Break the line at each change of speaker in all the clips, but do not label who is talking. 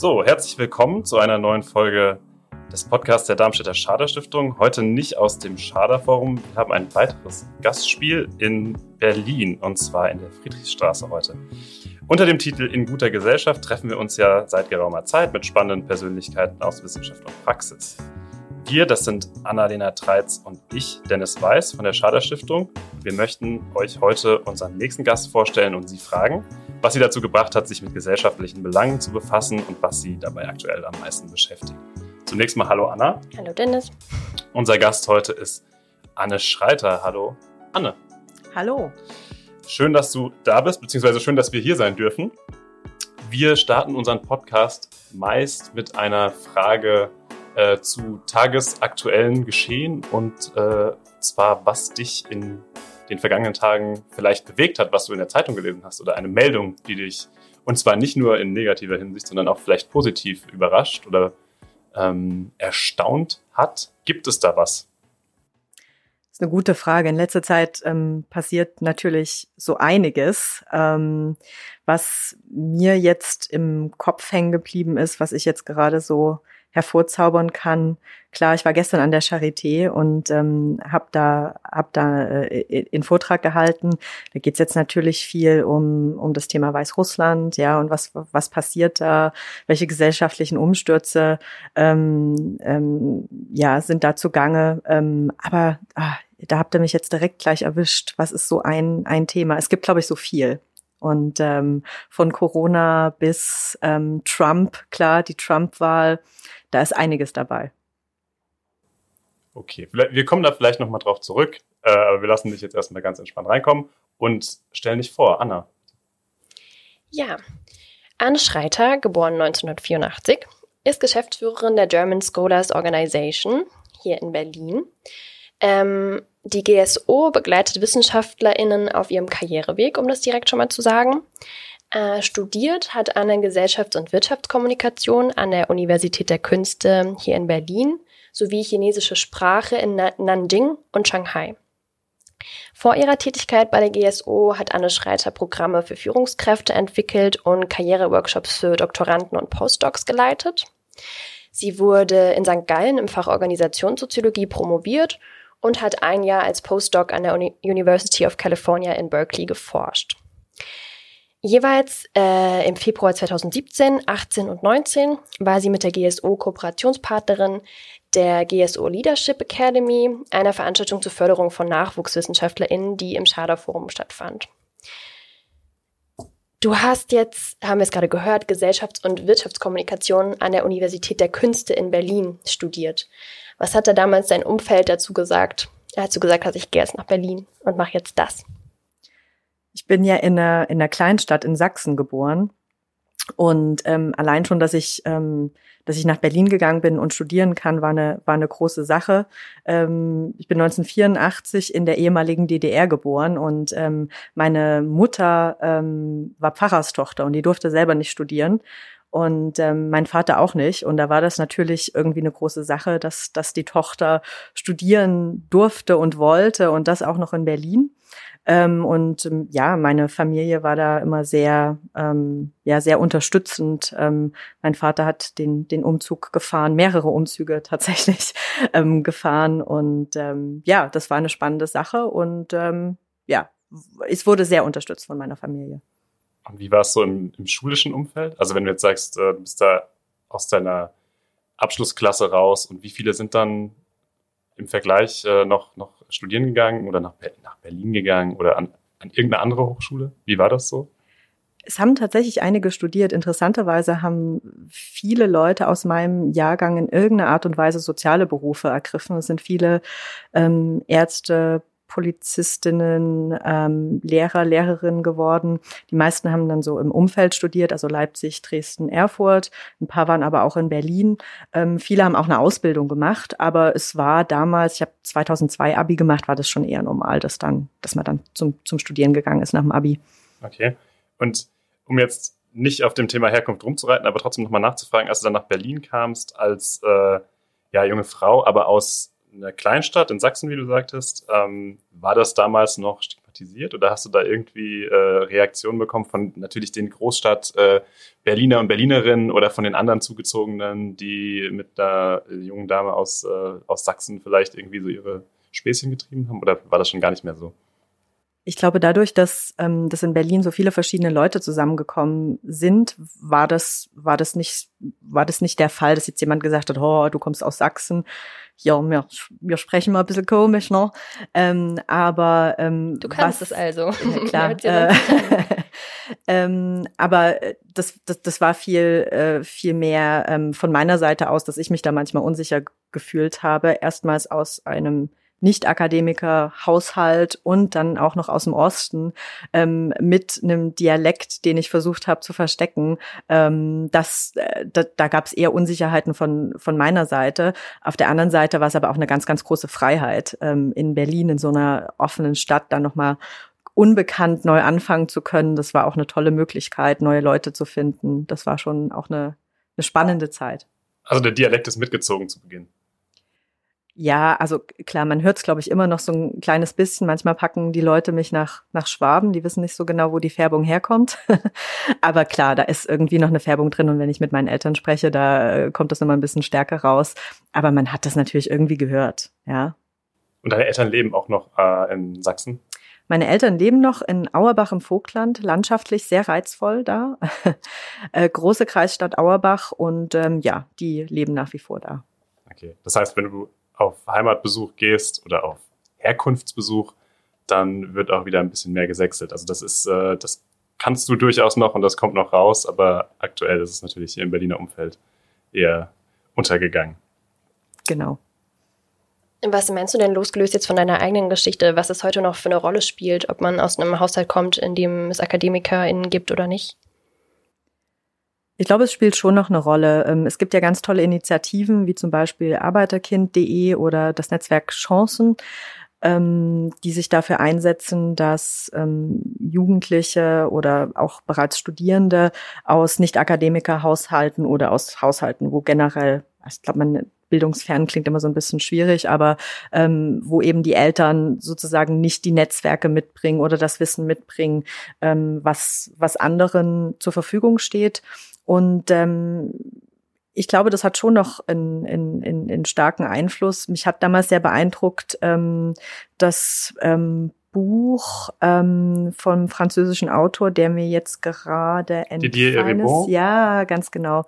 So, herzlich willkommen zu einer neuen Folge des Podcasts der Darmstädter Schader Stiftung. Heute nicht aus dem Schader Forum. Wir haben ein weiteres Gastspiel in Berlin und zwar in der Friedrichstraße heute. Unter dem Titel In guter Gesellschaft treffen wir uns ja seit geraumer Zeit mit spannenden Persönlichkeiten aus Wissenschaft und Praxis. Wir, das sind Annalena Treitz und ich, Dennis Weiß von der Schader Stiftung. Wir möchten euch heute unseren nächsten Gast vorstellen und Sie fragen, was sie dazu gebracht hat, sich mit gesellschaftlichen Belangen zu befassen und was sie dabei aktuell am meisten beschäftigt. Zunächst mal Hallo Anna.
Hallo Dennis.
Unser Gast heute ist Anne Schreiter. Hallo Anne.
Hallo.
Schön, dass du da bist, beziehungsweise schön, dass wir hier sein dürfen. Wir starten unseren Podcast meist mit einer Frage äh, zu tagesaktuellen Geschehen und äh, zwar, was dich in den vergangenen Tagen vielleicht bewegt hat, was du in der Zeitung gelesen hast oder eine Meldung, die dich, und zwar nicht nur in negativer Hinsicht, sondern auch vielleicht positiv überrascht oder ähm, erstaunt hat. Gibt es da was?
Das ist eine gute Frage. In letzter Zeit ähm, passiert natürlich so einiges. Ähm, was mir jetzt im Kopf hängen geblieben ist, was ich jetzt gerade so hervorzaubern kann. Klar, ich war gestern an der Charité und ähm, habe da, hab da äh, in Vortrag gehalten. Da geht's jetzt natürlich viel um, um das Thema Weißrussland, ja, und was, was passiert da, welche gesellschaftlichen Umstürze ähm, ähm, ja, sind da zugange. Ähm, aber ah, da habt ihr mich jetzt direkt gleich erwischt. Was ist so ein, ein Thema? Es gibt, glaube ich, so viel. Und ähm, von Corona bis ähm, Trump, klar, die Trump-Wahl, da ist einiges dabei.
Okay, wir kommen da vielleicht nochmal drauf zurück, äh, aber wir lassen dich jetzt erstmal ganz entspannt reinkommen und stellen dich vor, Anna.
Ja, Anne Schreiter, geboren 1984, ist Geschäftsführerin der German Scholars Organization hier in Berlin. Ähm, die GSO begleitet WissenschaftlerInnen auf ihrem Karriereweg, um das direkt schon mal zu sagen. Äh, studiert hat Anne Gesellschafts- und Wirtschaftskommunikation an der Universität der Künste hier in Berlin sowie chinesische Sprache in Nanjing und Shanghai. Vor ihrer Tätigkeit bei der GSO hat Anne Schreiter Programme für Führungskräfte entwickelt und Karriereworkshops für Doktoranden und Postdocs geleitet. Sie wurde in St. Gallen im Fach Organisationssoziologie promoviert und hat ein Jahr als Postdoc an der University of California in Berkeley geforscht. Jeweils äh, im Februar 2017, 18 und 19 war sie mit der GSO Kooperationspartnerin der GSO Leadership Academy, einer Veranstaltung zur Förderung von NachwuchswissenschaftlerInnen, die im Schader Forum stattfand. Du hast jetzt, haben wir es gerade gehört, Gesellschafts- und Wirtschaftskommunikation an der Universität der Künste in Berlin studiert. Was hat da damals dein Umfeld dazu gesagt, als du gesagt hast, ich gehe jetzt nach Berlin und mache jetzt das?
Ich bin ja in einer, in einer Kleinstadt in Sachsen geboren. Und ähm, allein schon, dass ich, ähm, dass ich nach Berlin gegangen bin und studieren kann, war eine, war eine große Sache. Ähm, ich bin 1984 in der ehemaligen DDR geboren und ähm, meine Mutter ähm, war Pfarrerstochter und die durfte selber nicht studieren und ähm, mein Vater auch nicht. Und da war das natürlich irgendwie eine große Sache, dass, dass die Tochter studieren durfte und wollte und das auch noch in Berlin. Ähm, und ähm, ja, meine Familie war da immer sehr, ähm, ja, sehr unterstützend. Ähm, mein Vater hat den, den Umzug gefahren, mehrere Umzüge tatsächlich ähm, gefahren. Und ähm, ja, das war eine spannende Sache. Und ähm, ja, es wurde sehr unterstützt von meiner Familie.
Und wie war es so im, im, schulischen Umfeld? Also wenn du jetzt sagst, äh, du bist da aus deiner Abschlussklasse raus und wie viele sind dann im Vergleich äh, noch, noch studieren gegangen oder nach, nach Berlin gegangen oder an, an irgendeine andere Hochschule? Wie war das so?
Es haben tatsächlich einige studiert. Interessanterweise haben viele Leute aus meinem Jahrgang in irgendeiner Art und Weise soziale Berufe ergriffen. Es sind viele ähm, Ärzte, Polizistinnen, ähm, Lehrer, Lehrerinnen geworden. Die meisten haben dann so im Umfeld studiert, also Leipzig, Dresden, Erfurt. Ein paar waren aber auch in Berlin. Ähm, viele haben auch eine Ausbildung gemacht, aber es war damals, ich habe 2002 Abi gemacht, war das schon eher normal, dass dann, dass man dann zum, zum Studieren gegangen ist nach dem Abi.
Okay. Und um jetzt nicht auf dem Thema Herkunft rumzureiten, aber trotzdem nochmal nachzufragen, als du dann nach Berlin kamst als äh, ja, junge Frau, aber aus in der Kleinstadt in Sachsen, wie du sagtest, ähm, war das damals noch sympathisiert oder hast du da irgendwie äh, Reaktionen bekommen von natürlich den Großstadt äh, Berliner und Berlinerinnen oder von den anderen Zugezogenen, die mit einer jungen Dame aus, äh, aus Sachsen vielleicht irgendwie so ihre Späßchen getrieben haben? Oder war das schon gar nicht mehr so?
Ich glaube, dadurch, dass, ähm, dass in Berlin so viele verschiedene Leute zusammengekommen sind, war das, war das nicht, war das nicht der Fall, dass jetzt jemand gesagt hat, oh, du kommst aus Sachsen. Ja, wir, wir sprechen mal ein bisschen komisch, ne? Ähm, aber ähm,
du kannst was, es also.
Ja, klar. äh, ähm, aber äh, das, das, das war viel, äh, viel mehr ähm, von meiner Seite aus, dass ich mich da manchmal unsicher gefühlt habe. Erstmals aus einem nicht-Akademiker-Haushalt und dann auch noch aus dem Osten ähm, mit einem Dialekt, den ich versucht habe zu verstecken. Ähm, das, äh, da, da gab es eher Unsicherheiten von, von meiner Seite. Auf der anderen Seite war es aber auch eine ganz, ganz große Freiheit, ähm, in Berlin in so einer offenen Stadt dann nochmal unbekannt neu anfangen zu können. Das war auch eine tolle Möglichkeit, neue Leute zu finden. Das war schon auch eine, eine spannende Zeit.
Also der Dialekt ist mitgezogen zu Beginn.
Ja, also klar, man hört es, glaube ich, immer noch so ein kleines bisschen. Manchmal packen die Leute mich nach, nach Schwaben, die wissen nicht so genau, wo die Färbung herkommt. Aber klar, da ist irgendwie noch eine Färbung drin und wenn ich mit meinen Eltern spreche, da äh, kommt das immer ein bisschen stärker raus. Aber man hat das natürlich irgendwie gehört, ja.
Und deine Eltern leben auch noch äh, in Sachsen?
Meine Eltern leben noch in Auerbach im Vogtland, landschaftlich sehr reizvoll da. äh, große Kreisstadt Auerbach und ähm, ja, die leben nach wie vor da.
Okay, das heißt, wenn du auf Heimatbesuch gehst oder auf Herkunftsbesuch, dann wird auch wieder ein bisschen mehr gesächselt. Also das ist, äh, das kannst du durchaus noch und das kommt noch raus, aber aktuell ist es natürlich hier im Berliner Umfeld eher untergegangen.
Genau.
Was meinst du denn losgelöst jetzt von deiner eigenen Geschichte, was es heute noch für eine Rolle spielt, ob man aus einem Haushalt kommt, in dem es AkademikerInnen gibt oder nicht?
Ich glaube, es spielt schon noch eine Rolle. Ähm, es gibt ja ganz tolle Initiativen, wie zum Beispiel arbeiterkind.de oder das Netzwerk Chancen, ähm, die sich dafür einsetzen, dass ähm, Jugendliche oder auch bereits Studierende aus Nicht-Akademiker-Haushalten oder aus Haushalten, wo generell, ich glaube, man bildungsfern klingt immer so ein bisschen schwierig, aber ähm, wo eben die Eltern sozusagen nicht die Netzwerke mitbringen oder das Wissen mitbringen, ähm, was, was anderen zur Verfügung steht. Und ähm, ich glaube, das hat schon noch einen, einen, einen starken Einfluss. Mich hat damals sehr beeindruckt, ähm, dass ähm, Buch ähm, vom französischen Autor, der mir jetzt gerade entfallen ist. Ja, ganz genau.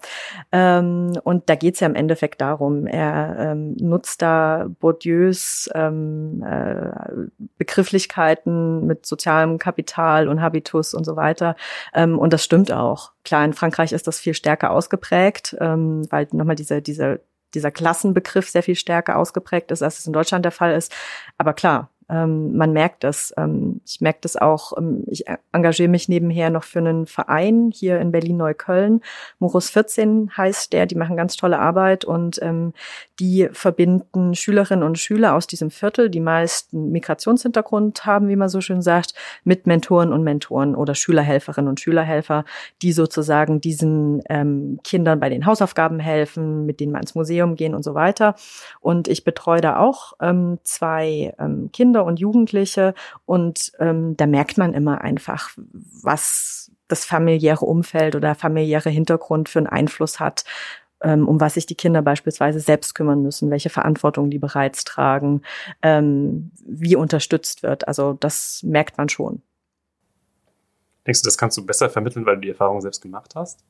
Ähm, und da geht es ja im Endeffekt darum, er ähm, nutzt da Bourdieus ähm, äh, Begrifflichkeiten mit sozialem Kapital und Habitus und so weiter. Ähm, und das stimmt auch. Klar, in Frankreich ist das viel stärker ausgeprägt, ähm, weil nochmal diese, diese dieser Klassenbegriff sehr viel stärker ausgeprägt ist, als es in Deutschland der Fall ist. Aber klar, ähm, man merkt das. Ähm, ich merke das auch. Ähm, ich engagiere mich nebenher noch für einen Verein hier in Berlin-Neukölln. Morus 14 heißt der. Die machen ganz tolle Arbeit und ähm, die verbinden Schülerinnen und Schüler aus diesem Viertel, die meist einen Migrationshintergrund haben, wie man so schön sagt, mit Mentoren und Mentoren oder Schülerhelferinnen und Schülerhelfer, die sozusagen diesen ähm, Kindern bei den Hausaufgaben helfen, mit denen wir ins Museum gehen und so weiter. Und ich betreue da auch ähm, zwei ähm, Kinder Kinder und Jugendliche und ähm, da merkt man immer einfach, was das familiäre Umfeld oder familiäre Hintergrund für einen Einfluss hat, ähm, um was sich die Kinder beispielsweise selbst kümmern müssen, welche Verantwortung die bereits tragen, ähm, wie unterstützt wird. Also das merkt man schon.
Denkst du, das kannst du besser vermitteln, weil du die Erfahrung selbst gemacht hast?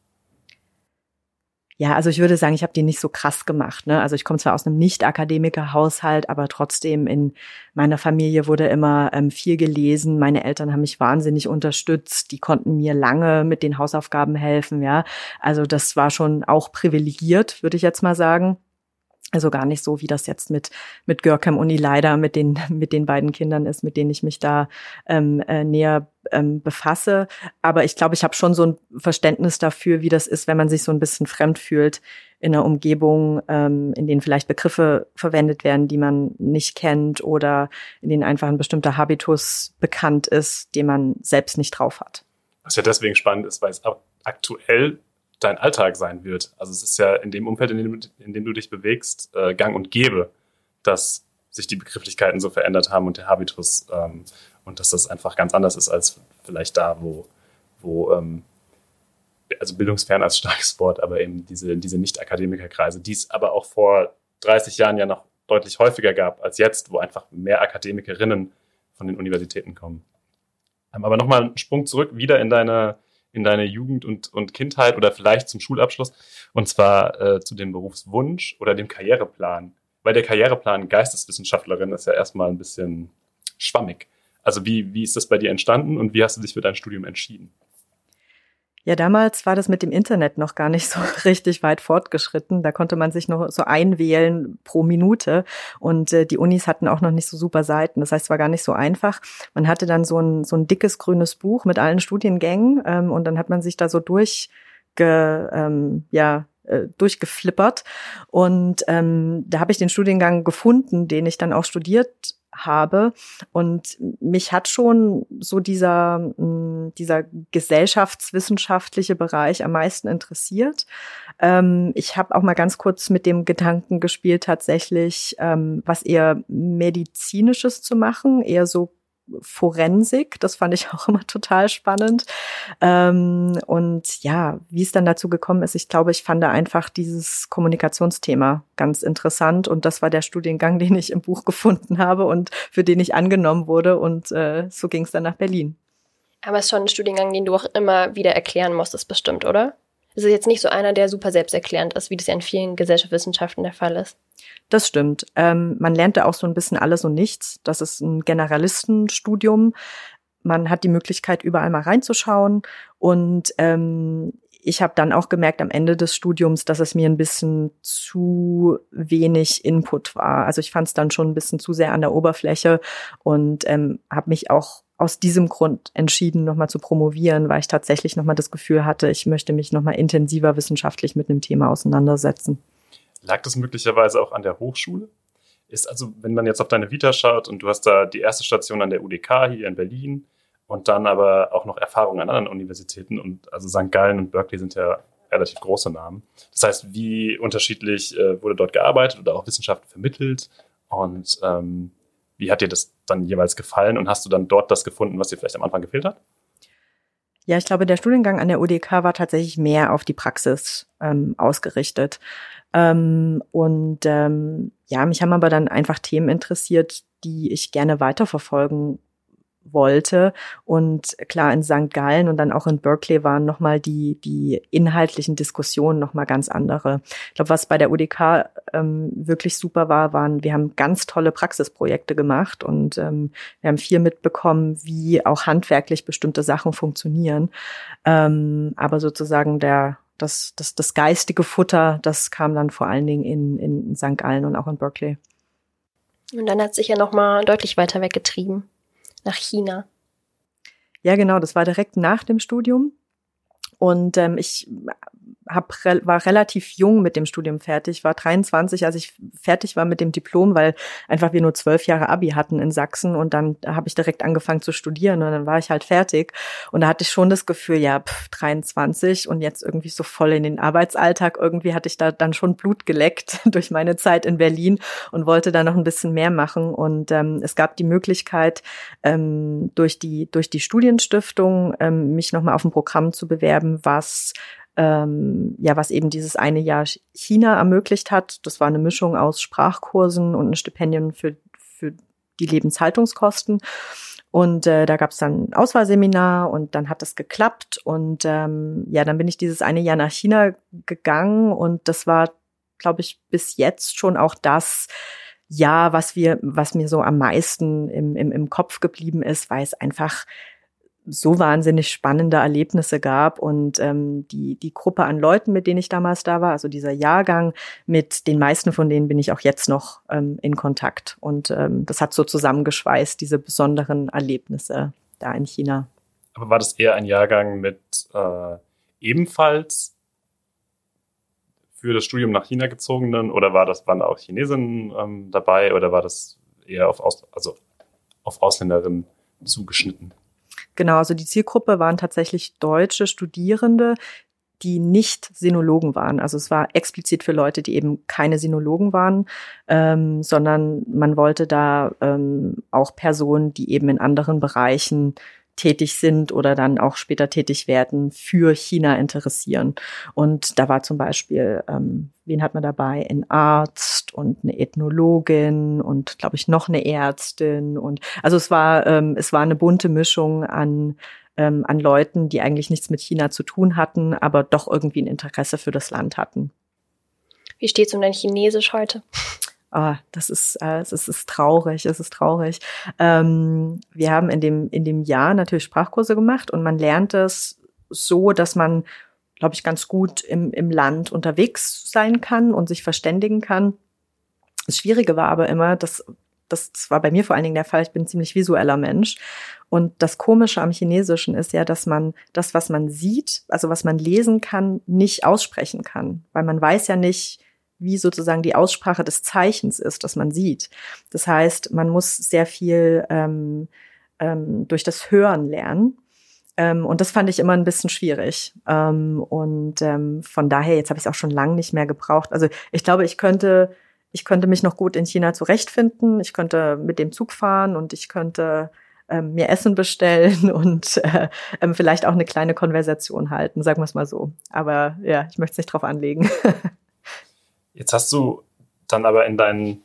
Ja, also ich würde sagen, ich habe die nicht so krass gemacht. Ne? Also ich komme zwar aus einem Nicht-Akademiker-Haushalt, aber trotzdem in meiner Familie wurde immer ähm, viel gelesen. Meine Eltern haben mich wahnsinnig unterstützt. Die konnten mir lange mit den Hausaufgaben helfen. Ja, also das war schon auch privilegiert, würde ich jetzt mal sagen. Also gar nicht so, wie das jetzt mit, mit Görkem Uni leider mit den, mit den beiden Kindern ist, mit denen ich mich da ähm, äh, näher ähm, befasse. Aber ich glaube, ich habe schon so ein Verständnis dafür, wie das ist, wenn man sich so ein bisschen fremd fühlt in einer Umgebung, ähm, in denen vielleicht Begriffe verwendet werden, die man nicht kennt oder in denen einfach ein bestimmter Habitus bekannt ist, den man selbst nicht drauf hat.
Was ja deswegen spannend ist, weil es aktuell dein Alltag sein wird. Also es ist ja in dem Umfeld, in dem, in dem du dich bewegst, äh, gang und gäbe, dass sich die Begrifflichkeiten so verändert haben und der Habitus. Ähm, und dass das einfach ganz anders ist als vielleicht da, wo, wo ähm, also bildungsfern als starkes Wort, aber eben diese, diese Nicht-Akademikerkreise, die es aber auch vor 30 Jahren ja noch deutlich häufiger gab als jetzt, wo einfach mehr Akademikerinnen von den Universitäten kommen. Ähm, aber nochmal einen Sprung zurück, wieder in deine, in deine Jugend und, und Kindheit oder vielleicht zum Schulabschluss, und zwar äh, zu dem Berufswunsch oder dem Karriereplan. Weil der Karriereplan Geisteswissenschaftlerin ist ja erstmal ein bisschen schwammig. Also wie, wie ist das bei dir entstanden und wie hast du dich für dein Studium entschieden?
Ja, damals war das mit dem Internet noch gar nicht so richtig weit fortgeschritten. Da konnte man sich noch so einwählen pro Minute und äh, die Unis hatten auch noch nicht so super Seiten. Das heißt, es war gar nicht so einfach. Man hatte dann so ein, so ein dickes grünes Buch mit allen Studiengängen ähm, und dann hat man sich da so durchge, ähm, ja, äh, durchgeflippert. Und ähm, da habe ich den Studiengang gefunden, den ich dann auch studiert habe. Und mich hat schon so dieser, mm, dieser gesellschaftswissenschaftliche Bereich am meisten interessiert. Ähm, ich habe auch mal ganz kurz mit dem Gedanken gespielt, tatsächlich ähm, was eher medizinisches zu machen, eher so Forensik. Das fand ich auch immer total spannend. Ähm, und ja, wie es dann dazu gekommen ist, ich glaube, ich fand da einfach dieses Kommunikationsthema ganz interessant. Und das war der Studiengang, den ich im Buch gefunden habe und für den ich angenommen wurde. Und äh, so ging es dann nach Berlin.
Aber es ist schon ein Studiengang, den du auch immer wieder erklären musstest, bestimmt, oder? Es ist jetzt nicht so einer, der super selbsterklärend ist, wie das ja in vielen Gesellschaftswissenschaften der Fall ist.
Das stimmt. Ähm, man lernte auch so ein bisschen alles und nichts. Das ist ein Generalistenstudium. Man hat die Möglichkeit, überall mal reinzuschauen. Und ähm, ich habe dann auch gemerkt am Ende des Studiums, dass es mir ein bisschen zu wenig Input war. Also ich fand es dann schon ein bisschen zu sehr an der Oberfläche und ähm, habe mich auch aus diesem Grund entschieden, nochmal zu promovieren, weil ich tatsächlich nochmal das Gefühl hatte, ich möchte mich nochmal intensiver wissenschaftlich mit einem Thema auseinandersetzen.
Lag das möglicherweise auch an der Hochschule? Ist also, wenn man jetzt auf deine Vita schaut und du hast da die erste Station an der UDK hier in Berlin und dann aber auch noch Erfahrungen an anderen Universitäten und also St. Gallen und Berkeley sind ja relativ große Namen. Das heißt, wie unterschiedlich äh, wurde dort gearbeitet oder auch Wissenschaft vermittelt und ähm, wie hat dir das dann jeweils gefallen und hast du dann dort das gefunden, was dir vielleicht am Anfang gefehlt hat?
Ja, ich glaube, der Studiengang an der UDK war tatsächlich mehr auf die Praxis ähm, ausgerichtet. Ähm, und ähm, ja, mich haben aber dann einfach Themen interessiert, die ich gerne weiterverfolgen wollte. Und klar, in St. Gallen und dann auch in Berkeley waren nochmal die, die inhaltlichen Diskussionen nochmal ganz andere. Ich glaube, was bei der UDK ähm, wirklich super war, waren, wir haben ganz tolle Praxisprojekte gemacht und ähm, wir haben viel mitbekommen, wie auch handwerklich bestimmte Sachen funktionieren. Ähm, aber sozusagen der, das, das, das geistige Futter, das kam dann vor allen Dingen in, in St. Gallen und auch in Berkeley.
Und dann hat sich ja nochmal deutlich weiter weggetrieben nach China.
Ja, genau, das war direkt nach dem Studium. Und ähm, ich hab, war relativ jung mit dem Studium fertig, war 23, als ich fertig war mit dem Diplom, weil einfach wir nur zwölf Jahre Abi hatten in Sachsen und dann habe ich direkt angefangen zu studieren und dann war ich halt fertig. Und da hatte ich schon das Gefühl, ja, pff, 23 und jetzt irgendwie so voll in den Arbeitsalltag, irgendwie hatte ich da dann schon Blut geleckt durch meine Zeit in Berlin und wollte da noch ein bisschen mehr machen. Und ähm, es gab die Möglichkeit ähm, durch die durch die Studienstiftung ähm, mich nochmal auf ein Programm zu bewerben, was ähm, ja, was eben dieses eine Jahr China ermöglicht hat. Das war eine Mischung aus Sprachkursen und ein Stipendium für, für die Lebenshaltungskosten. Und äh, da gab es dann ein Auswahlseminar und dann hat das geklappt. Und ähm, ja, dann bin ich dieses eine Jahr nach China gegangen und das war, glaube ich, bis jetzt schon auch das, ja, was wir, was mir so am meisten im, im, im Kopf geblieben ist, weil es einfach so wahnsinnig spannende Erlebnisse gab und ähm, die die Gruppe an Leuten, mit denen ich damals da war, also dieser Jahrgang, mit den meisten von denen bin ich auch jetzt noch ähm, in Kontakt und ähm, das hat so zusammengeschweißt diese besonderen Erlebnisse da in China.
Aber war das eher ein Jahrgang mit äh, ebenfalls für das Studium nach China gezogenen oder war das waren da auch Chinesinnen ähm, dabei oder war das eher auf Aus also auf Ausländerinnen zugeschnitten?
Genau, also die Zielgruppe waren tatsächlich deutsche Studierende, die nicht Sinologen waren. Also es war explizit für Leute, die eben keine Sinologen waren, ähm, sondern man wollte da ähm, auch Personen, die eben in anderen Bereichen tätig sind oder dann auch später tätig werden, für China interessieren. Und da war zum Beispiel, ähm, wen hat man dabei? Ein Arzt und eine Ethnologin und glaube ich noch eine Ärztin und also es war ähm, es war eine bunte Mischung an ähm, an Leuten, die eigentlich nichts mit China zu tun hatten, aber doch irgendwie ein Interesse für das Land hatten.
Wie steht's um dein Chinesisch heute?
Ah, das ist, äh, es ist, ist traurig, es ist traurig. Ähm, wir haben in dem, in dem Jahr natürlich Sprachkurse gemacht und man lernt es so, dass man, glaube ich, ganz gut im, im Land unterwegs sein kann und sich verständigen kann. Das Schwierige war aber immer, dass das, das war bei mir vor allen Dingen der Fall, ich bin ein ziemlich visueller Mensch. Und das Komische am Chinesischen ist ja, dass man das, was man sieht, also was man lesen kann, nicht aussprechen kann. Weil man weiß ja nicht, wie sozusagen die Aussprache des Zeichens ist, das man sieht. Das heißt, man muss sehr viel ähm, ähm, durch das Hören lernen. Ähm, und das fand ich immer ein bisschen schwierig. Ähm, und ähm, von daher, jetzt habe ich es auch schon lange nicht mehr gebraucht. Also ich glaube, ich könnte, ich könnte mich noch gut in China zurechtfinden. Ich könnte mit dem Zug fahren und ich könnte ähm, mir Essen bestellen und äh, ähm, vielleicht auch eine kleine Konversation halten, sagen wir es mal so. Aber ja, ich möchte es nicht drauf anlegen.
Jetzt hast du dann aber in deinen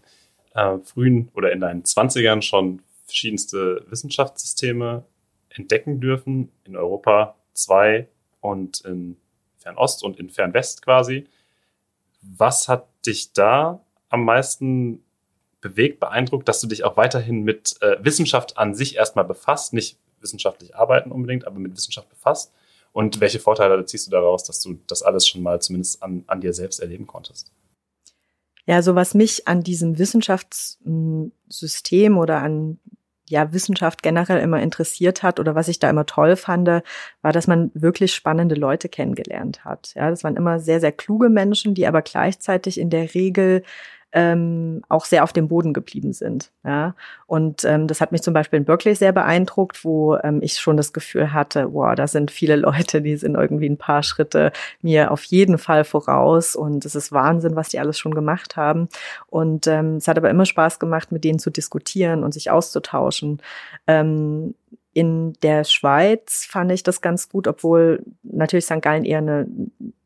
äh, frühen oder in deinen Zwanzigern schon verschiedenste Wissenschaftssysteme entdecken dürfen. In Europa zwei und in Fernost und in Fernwest quasi. Was hat dich da am meisten bewegt, beeindruckt, dass du dich auch weiterhin mit äh, Wissenschaft an sich erstmal befasst, nicht wissenschaftlich arbeiten unbedingt, aber mit Wissenschaft befasst? Und welche Vorteile ziehst du daraus, dass du das alles schon mal zumindest an, an dir selbst erleben konntest?
Ja, so was mich an diesem Wissenschaftssystem oder an ja, Wissenschaft generell immer interessiert hat oder was ich da immer toll fand, war, dass man wirklich spannende Leute kennengelernt hat. Ja, das waren immer sehr, sehr kluge Menschen, die aber gleichzeitig in der Regel ähm, auch sehr auf dem Boden geblieben sind. Ja? Und ähm, das hat mich zum Beispiel in Berkeley sehr beeindruckt, wo ähm, ich schon das Gefühl hatte, wow, da sind viele Leute, die sind irgendwie ein paar Schritte mir auf jeden Fall voraus und es ist Wahnsinn, was die alles schon gemacht haben. Und ähm, es hat aber immer Spaß gemacht, mit denen zu diskutieren und sich auszutauschen. Ähm, in der Schweiz fand ich das ganz gut, obwohl natürlich St. Gallen eher eine,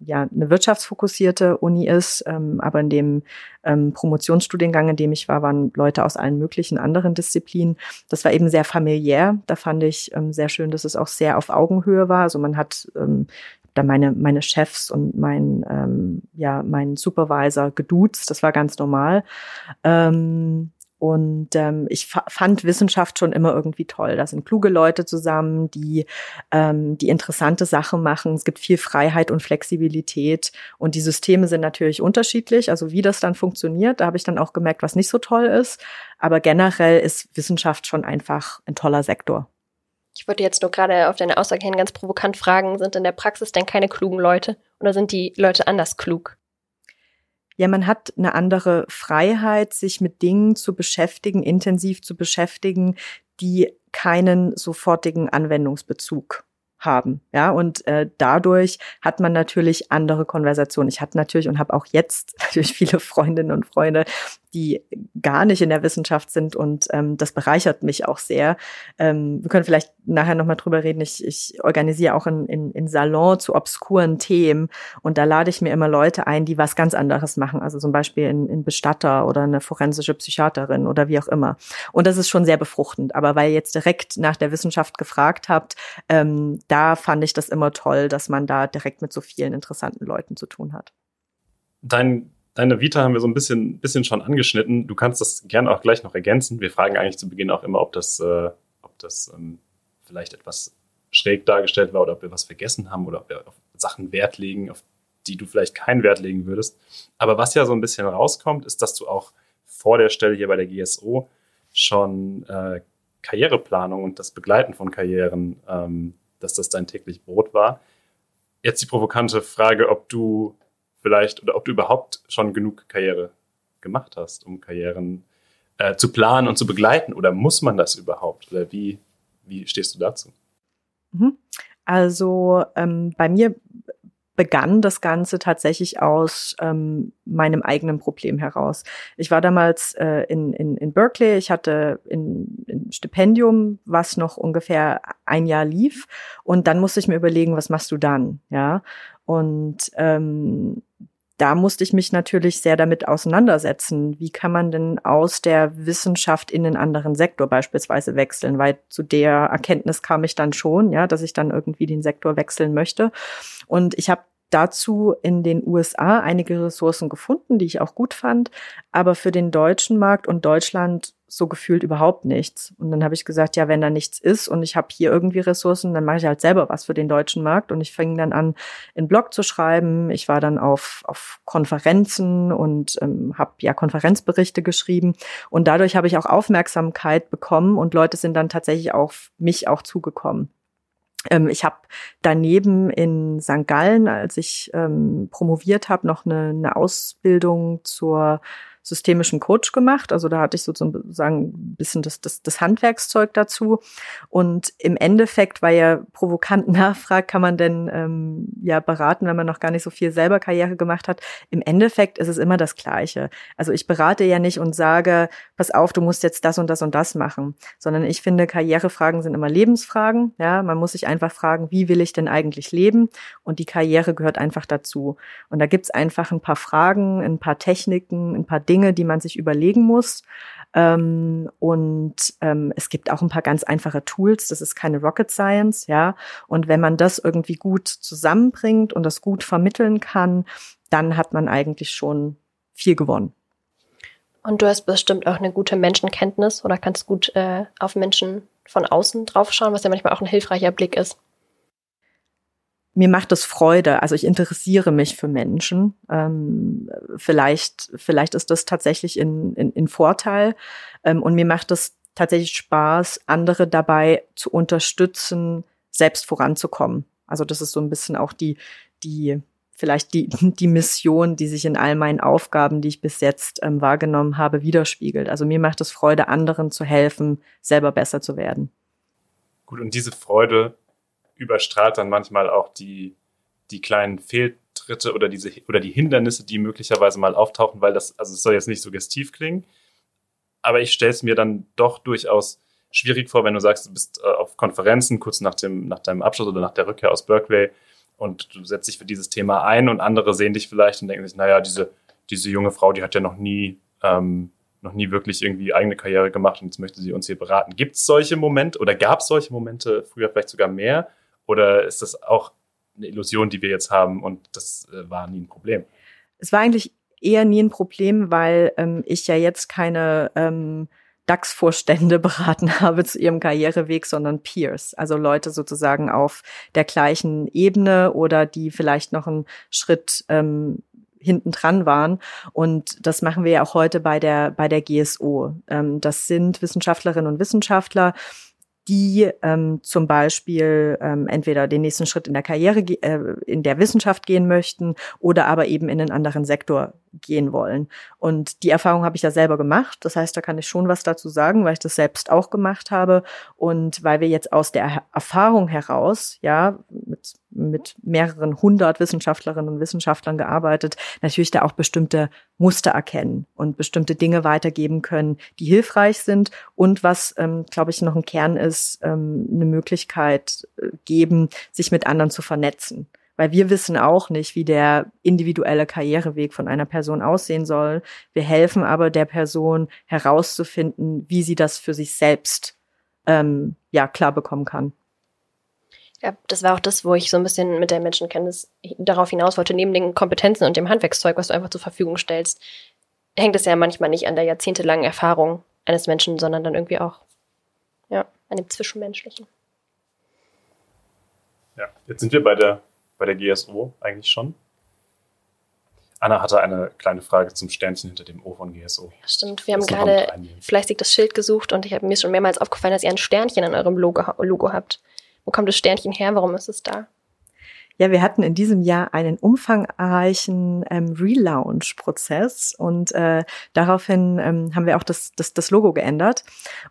ja, eine wirtschaftsfokussierte Uni ist. Ähm, aber in dem ähm, Promotionsstudiengang, in dem ich war, waren Leute aus allen möglichen anderen Disziplinen. Das war eben sehr familiär. Da fand ich ähm, sehr schön, dass es auch sehr auf Augenhöhe war. Also man hat ähm, da meine, meine Chefs und mein, ähm, ja, mein Supervisor geduzt. Das war ganz normal. Ähm, und ähm, ich fand Wissenschaft schon immer irgendwie toll. Da sind kluge Leute zusammen, die, ähm, die interessante Sachen machen. Es gibt viel Freiheit und Flexibilität. Und die Systeme sind natürlich unterschiedlich. Also wie das dann funktioniert, da habe ich dann auch gemerkt, was nicht so toll ist. Aber generell ist Wissenschaft schon einfach ein toller Sektor.
Ich wollte jetzt nur gerade auf deine Aussage hin ganz provokant fragen, sind in der Praxis denn keine klugen Leute oder sind die Leute anders klug?
Ja, man hat eine andere Freiheit, sich mit Dingen zu beschäftigen, intensiv zu beschäftigen, die keinen sofortigen Anwendungsbezug haben. Ja, und äh, dadurch hat man natürlich andere Konversationen. Ich hatte natürlich und habe auch jetzt natürlich viele Freundinnen und Freunde, die gar nicht in der Wissenschaft sind und ähm, das bereichert mich auch sehr. Ähm, wir können vielleicht nachher nochmal drüber reden. Ich, ich organisiere auch in, in, in Salon zu obskuren Themen und da lade ich mir immer Leute ein, die was ganz anderes machen. Also zum Beispiel in, in Bestatter oder eine forensische Psychiaterin oder wie auch immer. Und das ist schon sehr befruchtend. Aber weil ihr jetzt direkt nach der Wissenschaft gefragt habt, ähm, da fand ich das immer toll, dass man da direkt mit so vielen interessanten Leuten zu tun hat.
Dein deine Vita haben wir so ein bisschen, bisschen schon angeschnitten. Du kannst das gerne auch gleich noch ergänzen. Wir fragen eigentlich zu Beginn auch immer, ob das, äh, ob das ähm, vielleicht etwas schräg dargestellt war oder ob wir was vergessen haben oder ob wir auf Sachen Wert legen, auf die du vielleicht keinen Wert legen würdest. Aber was ja so ein bisschen rauskommt, ist, dass du auch vor der Stelle hier bei der GSO schon äh, Karriereplanung und das Begleiten von Karrieren, ähm, dass das dein täglich Brot war. Jetzt die provokante Frage, ob du vielleicht oder ob du überhaupt schon genug Karriere gemacht hast, um Karrieren äh, zu planen und zu begleiten oder muss man das überhaupt oder wie, wie stehst du dazu?
Mhm. Also ähm, bei mir begann das Ganze tatsächlich aus ähm, meinem eigenen Problem heraus. Ich war damals äh, in, in, in Berkeley, ich hatte ein, ein Stipendium, was noch ungefähr ein Jahr lief und dann musste ich mir überlegen, was machst du dann, ja? Und ähm, da musste ich mich natürlich sehr damit auseinandersetzen. Wie kann man denn aus der Wissenschaft in einen anderen Sektor beispielsweise wechseln? Weil zu der Erkenntnis kam ich dann schon, ja, dass ich dann irgendwie den Sektor wechseln möchte. Und ich habe dazu in den USA einige Ressourcen gefunden, die ich auch gut fand, aber für den deutschen Markt und Deutschland so gefühlt überhaupt nichts. Und dann habe ich gesagt, ja, wenn da nichts ist und ich habe hier irgendwie Ressourcen, dann mache ich halt selber was für den deutschen Markt. Und ich fing dann an, in Blog zu schreiben. Ich war dann auf, auf Konferenzen und ähm, habe ja Konferenzberichte geschrieben. Und dadurch habe ich auch Aufmerksamkeit bekommen und Leute sind dann tatsächlich auf mich auch zugekommen. Ähm, ich habe daneben in St. Gallen, als ich ähm, promoviert habe, noch eine, eine Ausbildung zur systemischen Coach gemacht. Also da hatte ich sozusagen ein bisschen das, das, das Handwerkszeug dazu. Und im Endeffekt, weil ja provokant nachfragt, kann man denn ähm, ja beraten, wenn man noch gar nicht so viel selber Karriere gemacht hat. Im Endeffekt ist es immer das Gleiche. Also ich berate ja nicht und sage, pass auf, du musst jetzt das und das und das machen, sondern ich finde, Karrierefragen sind immer Lebensfragen. Ja, man muss sich einfach fragen, wie will ich denn eigentlich leben? Und die Karriere gehört einfach dazu. Und da gibt's einfach ein paar Fragen, ein paar Techniken, ein paar Dinge, die man sich überlegen muss. Ähm, und ähm, es gibt auch ein paar ganz einfache Tools. Das ist keine Rocket Science, ja. Und wenn man das irgendwie gut zusammenbringt und das gut vermitteln kann, dann hat man eigentlich schon viel gewonnen.
Und du hast bestimmt auch eine gute Menschenkenntnis oder kannst gut äh, auf Menschen von außen draufschauen, was ja manchmal auch ein hilfreicher Blick ist
mir macht es Freude. Also ich interessiere mich für Menschen. Ähm, vielleicht, vielleicht ist das tatsächlich in, in, in Vorteil. Ähm, und mir macht es tatsächlich Spaß, andere dabei zu unterstützen, selbst voranzukommen. Also das ist so ein bisschen auch die, die, vielleicht die, die Mission, die sich in all meinen Aufgaben, die ich bis jetzt ähm, wahrgenommen habe, widerspiegelt. Also mir macht es Freude, anderen zu helfen, selber besser zu werden.
Gut, und diese Freude überstrahlt dann manchmal auch die, die kleinen Fehltritte oder diese oder die Hindernisse, die möglicherweise mal auftauchen, weil das, also es soll jetzt nicht suggestiv klingen, aber ich stelle es mir dann doch durchaus schwierig vor, wenn du sagst, du bist äh, auf Konferenzen kurz nach dem, nach deinem Abschluss oder nach der Rückkehr aus Berkeley und du setzt dich für dieses Thema ein und andere sehen dich vielleicht und denken sich, naja, diese, diese junge Frau, die hat ja noch nie, ähm, noch nie wirklich irgendwie eigene Karriere gemacht und jetzt möchte sie uns hier beraten. Gibt es solche Momente oder gab es solche Momente früher vielleicht sogar mehr? Oder ist das auch eine Illusion, die wir jetzt haben und das äh, war nie ein Problem?
Es war eigentlich eher nie ein Problem, weil ähm, ich ja jetzt keine ähm, DAX-Vorstände beraten habe zu ihrem Karriereweg, sondern Peers, also Leute sozusagen auf der gleichen Ebene oder die vielleicht noch einen Schritt ähm, hinten dran waren. Und das machen wir ja auch heute bei der, bei der GSO. Ähm, das sind Wissenschaftlerinnen und Wissenschaftler, die ähm, zum Beispiel ähm, entweder den nächsten Schritt in der Karriere, äh, in der Wissenschaft gehen möchten oder aber eben in einen anderen Sektor gehen wollen. Und die Erfahrung habe ich ja selber gemacht. Das heißt, da kann ich schon was dazu sagen, weil ich das selbst auch gemacht habe und weil wir jetzt aus der Erfahrung heraus, ja, mit, mit mehreren hundert Wissenschaftlerinnen und Wissenschaftlern gearbeitet, natürlich da auch bestimmte Muster erkennen und bestimmte Dinge weitergeben können, die hilfreich sind und was, ähm, glaube ich, noch ein Kern ist, ähm, eine Möglichkeit äh, geben, sich mit anderen zu vernetzen weil wir wissen auch nicht, wie der individuelle Karriereweg von einer Person aussehen soll. Wir helfen aber der Person herauszufinden, wie sie das für sich selbst ähm, ja klar bekommen kann.
Ja, das war auch das, wo ich so ein bisschen mit der Menschenkenntnis darauf hinaus wollte. Neben den Kompetenzen und dem Handwerkszeug, was du einfach zur Verfügung stellst, hängt es ja manchmal nicht an der jahrzehntelangen Erfahrung eines Menschen, sondern dann irgendwie auch ja, an dem Zwischenmenschlichen.
Ja, jetzt sind wir bei der bei der GSO eigentlich schon. Anna hatte eine kleine Frage zum Sternchen hinter dem O von GSO.
Stimmt. Wir haben gerade fleißig das Schild gesucht und ich habe mir schon mehrmals aufgefallen, dass ihr ein Sternchen an eurem Logo, Logo habt. Wo kommt das Sternchen her? Warum ist es da?
Ja, wir hatten in diesem Jahr einen umfangreichen ähm, Relaunch-Prozess und äh, daraufhin ähm, haben wir auch das, das, das Logo geändert.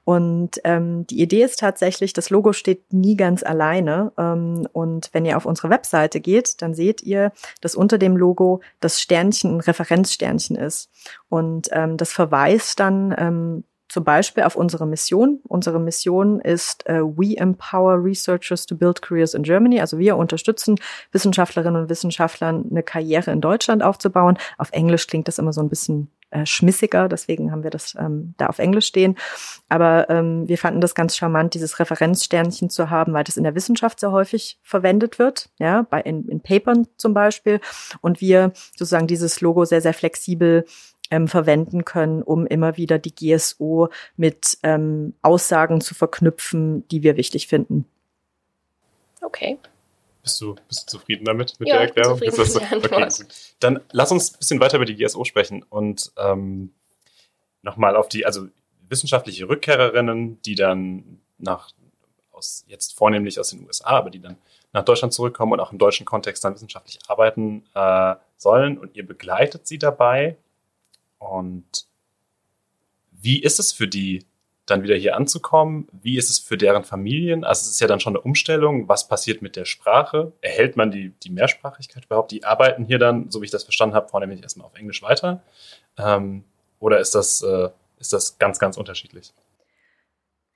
Und ähm, die Idee ist tatsächlich, das Logo steht nie ganz alleine. Ähm, und wenn ihr auf unsere Webseite geht, dann seht ihr, dass unter dem Logo das Sternchen ein Referenzsternchen ist. Und ähm, das verweist dann ähm, zum Beispiel auf unsere Mission. Unsere Mission ist äh, We Empower Researchers to Build Careers in Germany. Also wir unterstützen Wissenschaftlerinnen und Wissenschaftlern, eine Karriere in Deutschland aufzubauen. Auf Englisch klingt das immer so ein bisschen äh, schmissiger, deswegen haben wir das ähm, da auf Englisch stehen. Aber ähm, wir fanden das ganz charmant, dieses Referenzsternchen zu haben, weil das in der Wissenschaft sehr häufig verwendet wird, ja, bei in, in Papern zum Beispiel. Und wir sozusagen dieses Logo sehr, sehr flexibel ähm, verwenden können, um immer wieder die GSO mit ähm, Aussagen zu verknüpfen, die wir wichtig finden.
Okay.
Bist du, bist du zufrieden damit, mit
ja,
der Erklärung?
Ich bin zufrieden
das,
mit
okay, gut. Dann lass uns ein bisschen weiter über die GSO sprechen und ähm, nochmal auf die, also wissenschaftliche Rückkehrerinnen, die dann nach, aus, jetzt vornehmlich aus den USA, aber die dann nach Deutschland zurückkommen und auch im deutschen Kontext dann wissenschaftlich arbeiten äh, sollen und ihr begleitet sie dabei und wie ist es für die, dann wieder hier anzukommen? Wie ist es für deren Familien? Also es ist ja dann schon eine Umstellung. Was passiert mit der Sprache? Erhält man die, die Mehrsprachigkeit überhaupt? Die arbeiten hier dann, so wie ich das verstanden habe, vornehmlich erstmal auf Englisch weiter. Ähm, oder ist das, äh, ist das ganz, ganz unterschiedlich?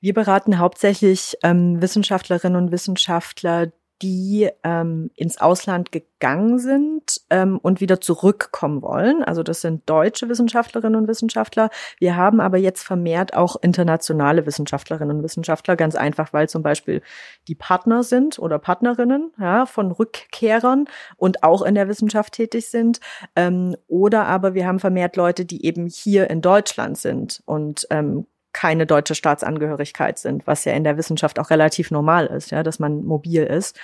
Wir beraten hauptsächlich ähm, Wissenschaftlerinnen und Wissenschaftler, die ähm, ins Ausland gegangen sind ähm, und wieder zurückkommen wollen. Also das sind deutsche Wissenschaftlerinnen und Wissenschaftler. Wir haben aber jetzt vermehrt auch internationale Wissenschaftlerinnen und Wissenschaftler, ganz einfach, weil zum Beispiel die Partner sind oder Partnerinnen ja, von Rückkehrern und auch in der Wissenschaft tätig sind. Ähm, oder aber wir haben vermehrt Leute, die eben hier in Deutschland sind und ähm, keine deutsche Staatsangehörigkeit sind, was ja in der Wissenschaft auch relativ normal ist, ja, dass man mobil ist.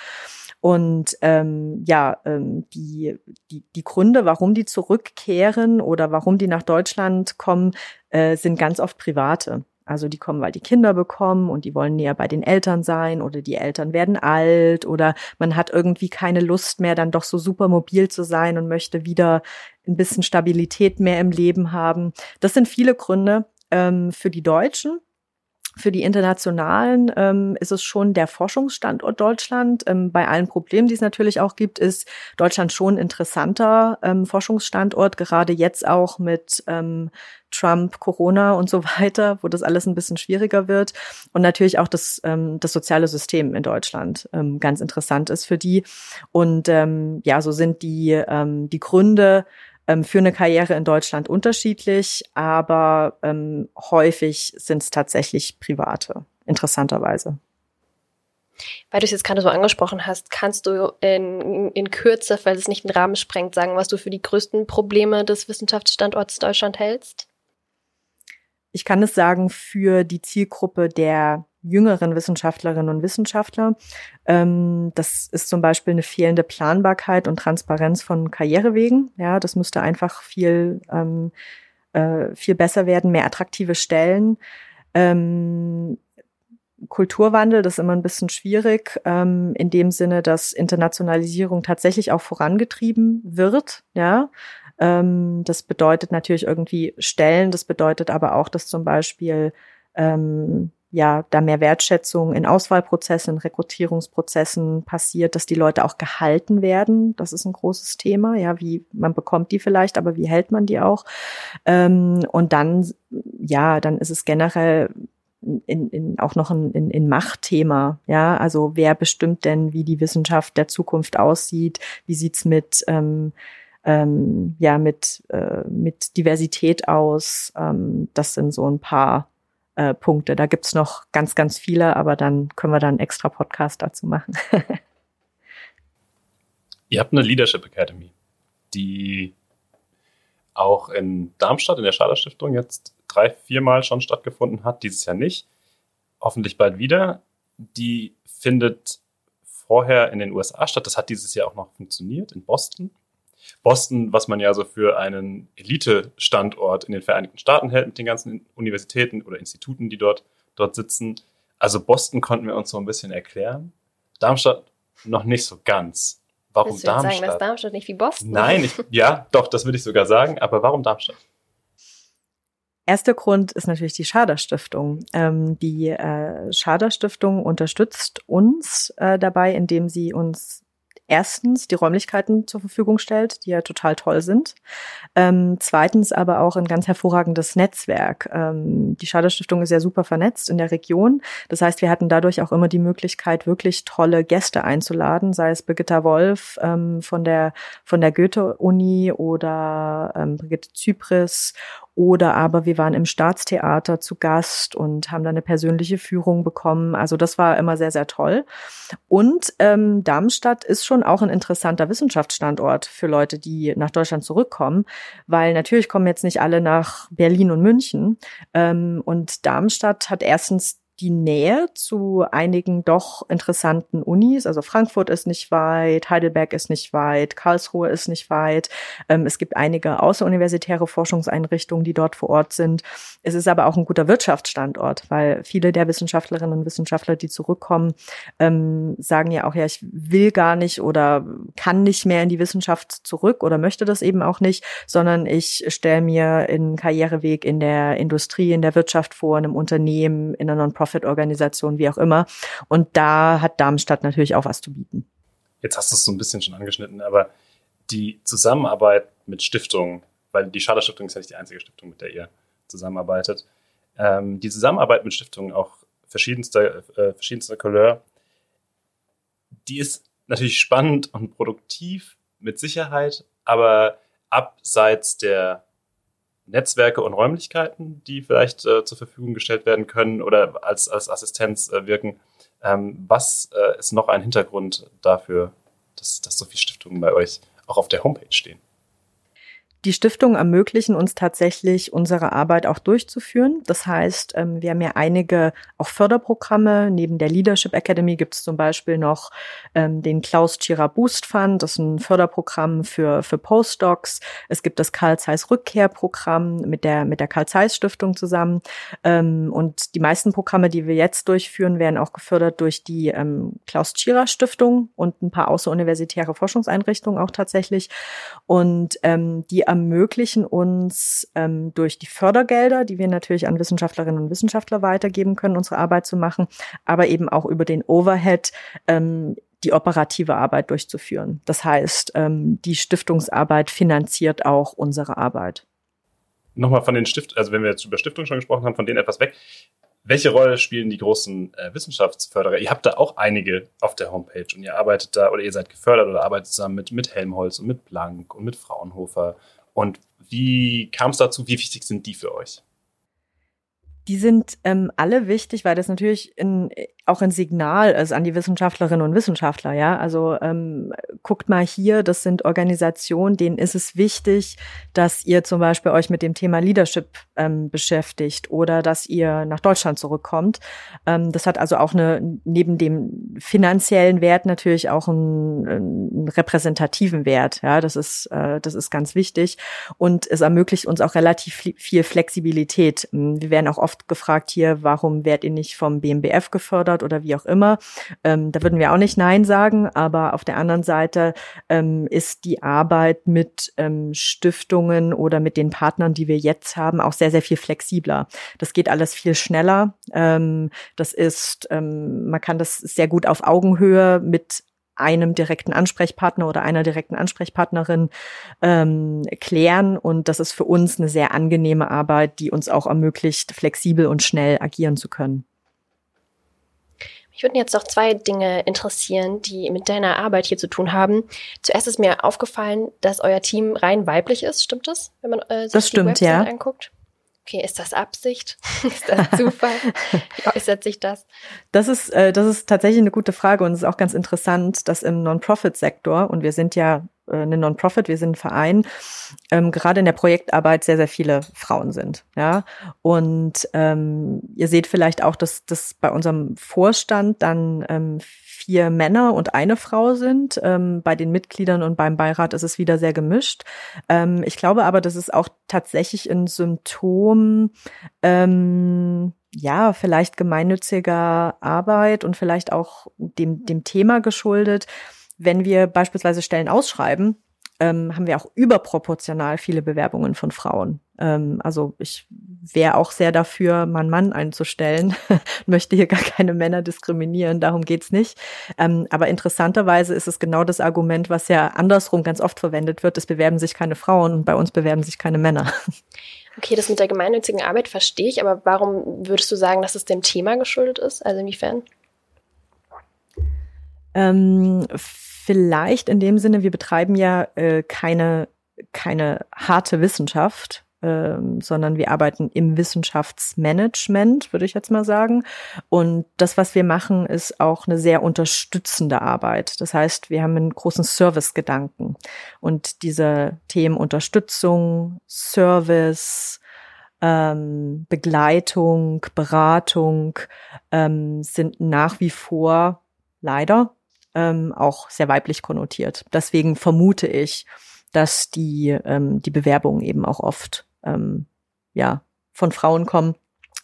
Und ähm, ja, ähm, die, die, die Gründe, warum die zurückkehren oder warum die nach Deutschland kommen, äh, sind ganz oft private. Also die kommen, weil die Kinder bekommen und die wollen näher bei den Eltern sein oder die Eltern werden alt oder man hat irgendwie keine Lust mehr, dann doch so super mobil zu sein und möchte wieder ein bisschen Stabilität mehr im Leben haben. Das sind viele Gründe ähm, für die Deutschen. Für die Internationalen ähm, ist es schon der Forschungsstandort Deutschland. Ähm, bei allen Problemen, die es natürlich auch gibt, ist Deutschland schon interessanter ähm, Forschungsstandort, gerade jetzt auch mit ähm, Trump, Corona und so weiter, wo das alles ein bisschen schwieriger wird. Und natürlich auch das, ähm, das soziale System in Deutschland ähm, ganz interessant ist für die. Und ja, so sind die, die Gründe ähm, für eine Karriere in Deutschland unterschiedlich, aber ähm, häufig sind es tatsächlich private, interessanterweise.
Weil du es jetzt gerade so angesprochen hast, kannst du in, in Kürze, weil es nicht den Rahmen sprengt, sagen, was du für die größten Probleme des Wissenschaftsstandorts Deutschland hältst?
Ich kann es sagen, für die Zielgruppe der jüngeren Wissenschaftlerinnen und Wissenschaftler. Ähm, das ist zum Beispiel eine fehlende Planbarkeit und Transparenz von Karrierewegen. Ja, das müsste einfach viel, ähm, äh, viel besser werden, mehr attraktive Stellen. Ähm, Kulturwandel, das ist immer ein bisschen schwierig, ähm, in dem Sinne, dass Internationalisierung tatsächlich auch vorangetrieben wird, ja. Ähm, das bedeutet natürlich irgendwie Stellen, das bedeutet aber auch, dass zum Beispiel ähm, ja, da mehr Wertschätzung in Auswahlprozessen, in Rekrutierungsprozessen passiert, dass die Leute auch gehalten werden. Das ist ein großes Thema. Ja, wie man bekommt die vielleicht, aber wie hält man die auch? Ähm, und dann, ja, dann ist es generell in, in, auch noch ein in, in Machtthema. Ja, also wer bestimmt denn, wie die Wissenschaft der Zukunft aussieht? Wie sieht's mit ähm, ähm, ja mit äh, mit Diversität aus? Ähm, das sind so ein paar äh, Punkte. Da gibt's noch ganz, ganz viele, aber dann können wir dann extra Podcast dazu machen.
Ihr habt eine Leadership Academy, die auch in Darmstadt in der Schader Stiftung jetzt drei, viermal schon stattgefunden hat, dieses Jahr nicht. Hoffentlich bald wieder. Die findet vorher in den USA statt. Das hat dieses Jahr auch noch funktioniert in Boston. Boston, was man ja so für einen Elite-Standort in den Vereinigten Staaten hält, mit den ganzen Universitäten oder Instituten, die dort, dort sitzen. Also Boston konnten wir uns so ein bisschen erklären. Darmstadt noch nicht so ganz. Warum
Willst du
Darmstadt?
sagen, dass Darmstadt nicht wie Boston?
Nein, ich, ja, doch, das würde ich sogar sagen, aber warum Darmstadt?
Erster Grund ist natürlich die Schader Stiftung. Ähm, die äh, Schader Stiftung unterstützt uns äh, dabei, indem sie uns erstens die Räumlichkeiten zur Verfügung stellt, die ja total toll sind. Ähm, zweitens aber auch ein ganz hervorragendes Netzwerk. Ähm, die Schader-Stiftung ist ja super vernetzt in der Region. Das heißt, wir hatten dadurch auch immer die Möglichkeit, wirklich tolle Gäste einzuladen, sei es Birgitta Wolf ähm, von der, von der Goethe-Uni oder ähm, Brigitte Zypris oder aber wir waren im Staatstheater zu Gast und haben da eine persönliche Führung bekommen. Also das war immer sehr, sehr toll. Und ähm, Darmstadt ist schon auch ein interessanter Wissenschaftsstandort für Leute, die nach Deutschland zurückkommen, weil natürlich kommen jetzt nicht alle nach Berlin und München. Ähm, und Darmstadt hat erstens die Nähe zu einigen doch interessanten Unis. Also Frankfurt ist nicht weit, Heidelberg ist nicht weit, Karlsruhe ist nicht weit. Ähm, es gibt einige außeruniversitäre Forschungseinrichtungen, die dort vor Ort sind. Es ist aber auch ein guter Wirtschaftsstandort, weil viele der Wissenschaftlerinnen und Wissenschaftler, die zurückkommen, ähm, sagen ja auch, ja, ich will gar nicht oder kann nicht mehr in die Wissenschaft zurück oder möchte das eben auch nicht, sondern ich stelle mir einen Karriereweg in der Industrie, in der Wirtschaft vor, in einem Unternehmen, in einer Non-Profit Non-Profit-Organisation, wie auch immer. Und da hat Darmstadt natürlich auch was zu bieten.
Jetzt hast du es so ein bisschen schon angeschnitten, aber die Zusammenarbeit mit Stiftungen, weil die Schader Stiftung ist ja nicht die einzige Stiftung, mit der ihr zusammenarbeitet, ähm, die Zusammenarbeit mit Stiftungen auch verschiedenster, äh, verschiedenster Couleur, die ist natürlich spannend und produktiv mit Sicherheit, aber abseits der Netzwerke und Räumlichkeiten, die vielleicht äh, zur Verfügung gestellt werden können oder als, als Assistenz äh, wirken. Ähm, was äh, ist noch ein Hintergrund dafür, dass, dass so viele Stiftungen bei euch auch auf der Homepage stehen?
Die Stiftungen ermöglichen uns tatsächlich, unsere Arbeit auch durchzuführen. Das heißt, ähm, wir haben ja einige auch Förderprogramme. Neben der Leadership Academy gibt es zum Beispiel noch ähm, den Klaus Tschira Boost Fund. Das ist ein Förderprogramm für, für Postdocs. Es gibt das Karl Zeiss Rückkehrprogramm mit der, mit der Karl Zeiss Stiftung zusammen. Ähm, und die meisten Programme, die wir jetzt durchführen, werden auch gefördert durch die Klaus Tschira Stiftung und ein paar außeruniversitäre Forschungseinrichtungen auch tatsächlich. Und die ermöglichen uns ähm, durch die Fördergelder, die wir natürlich an Wissenschaftlerinnen und Wissenschaftler weitergeben können, unsere Arbeit zu machen, aber eben auch über den Overhead ähm, die operative Arbeit durchzuführen. Das heißt, ähm, die Stiftungsarbeit finanziert auch unsere Arbeit.
Nochmal von den Stift, also wenn wir jetzt über Stiftungen schon gesprochen haben, von denen etwas weg. Welche Rolle spielen die großen äh, Wissenschaftsförderer? Ihr habt da auch einige auf der Homepage und ihr arbeitet da oder ihr seid gefördert oder arbeitet zusammen mit, mit Helmholtz und mit Blank und mit Fraunhofer und wie kam es dazu? Wie wichtig sind die für euch?
Die sind ähm, alle wichtig, weil das natürlich in, auch ein Signal ist an die Wissenschaftlerinnen und Wissenschaftler. Ja, also ähm, guckt mal hier, das sind Organisationen, denen ist es wichtig, dass ihr zum Beispiel euch mit dem Thema Leadership ähm, beschäftigt oder dass ihr nach Deutschland zurückkommt. Ähm, das hat also auch eine neben dem finanziellen Wert natürlich auch einen, einen repräsentativen Wert. Ja, das ist äh, das ist ganz wichtig und es ermöglicht uns auch relativ viel Flexibilität. Wir werden auch oft gefragt hier, warum werdet ihr nicht vom BMBF gefördert? Gefordert oder wie auch immer. Ähm, da würden wir auch nicht Nein sagen, aber auf der anderen Seite ähm, ist die Arbeit mit ähm, Stiftungen oder mit den Partnern, die wir jetzt haben, auch sehr, sehr viel flexibler. Das geht alles viel schneller. Ähm, das ist, ähm, man kann das sehr gut auf Augenhöhe mit einem direkten Ansprechpartner oder einer direkten Ansprechpartnerin ähm, klären. Und das ist für uns eine sehr angenehme Arbeit, die uns auch ermöglicht, flexibel und schnell agieren zu können.
Mich würden jetzt noch zwei Dinge interessieren, die mit deiner Arbeit hier zu tun haben. Zuerst ist mir aufgefallen, dass euer Team rein weiblich ist. Stimmt das, wenn man äh, sich
das stimmt,
die Website
ja.
anguckt? Okay, ist das Absicht? ist das Zufall? Wie äußert sich das?
Das ist, äh, das ist tatsächlich eine gute Frage und es ist auch ganz interessant, dass im Non-Profit-Sektor, und wir sind ja eine Non-Profit, wir sind ein Verein, ähm, gerade in der Projektarbeit sehr, sehr viele Frauen sind. Ja, und ähm, ihr seht vielleicht auch, dass das bei unserem Vorstand dann ähm, vier Männer und eine Frau sind. Ähm, bei den Mitgliedern und beim Beirat ist es wieder sehr gemischt. Ähm, ich glaube aber, das ist auch tatsächlich ein Symptom, ähm, ja, vielleicht gemeinnütziger Arbeit und vielleicht auch dem, dem Thema geschuldet wenn wir beispielsweise Stellen ausschreiben, ähm, haben wir auch überproportional viele Bewerbungen von Frauen. Ähm, also ich wäre auch sehr dafür, Mann-Mann einzustellen. Möchte hier gar keine Männer diskriminieren, darum geht's nicht. Ähm, aber interessanterweise ist es genau das Argument, was ja andersrum ganz oft verwendet wird. Es bewerben sich keine Frauen und bei uns bewerben sich keine Männer.
Okay, das mit der gemeinnützigen Arbeit verstehe ich, aber warum würdest du sagen, dass es dem Thema geschuldet ist? Also inwiefern?
Ähm, vielleicht in dem Sinne, wir betreiben ja äh, keine, keine harte Wissenschaft, ähm, sondern wir arbeiten im Wissenschaftsmanagement, würde ich jetzt mal sagen. Und das, was wir machen, ist auch eine sehr unterstützende Arbeit. Das heißt, wir haben einen großen Service-Gedanken. Und diese Themen Unterstützung, Service, ähm, Begleitung, Beratung ähm, sind nach wie vor leider ähm, auch sehr weiblich konnotiert. Deswegen vermute ich, dass die, ähm, die Bewerbungen eben auch oft ähm, ja, von Frauen kommen.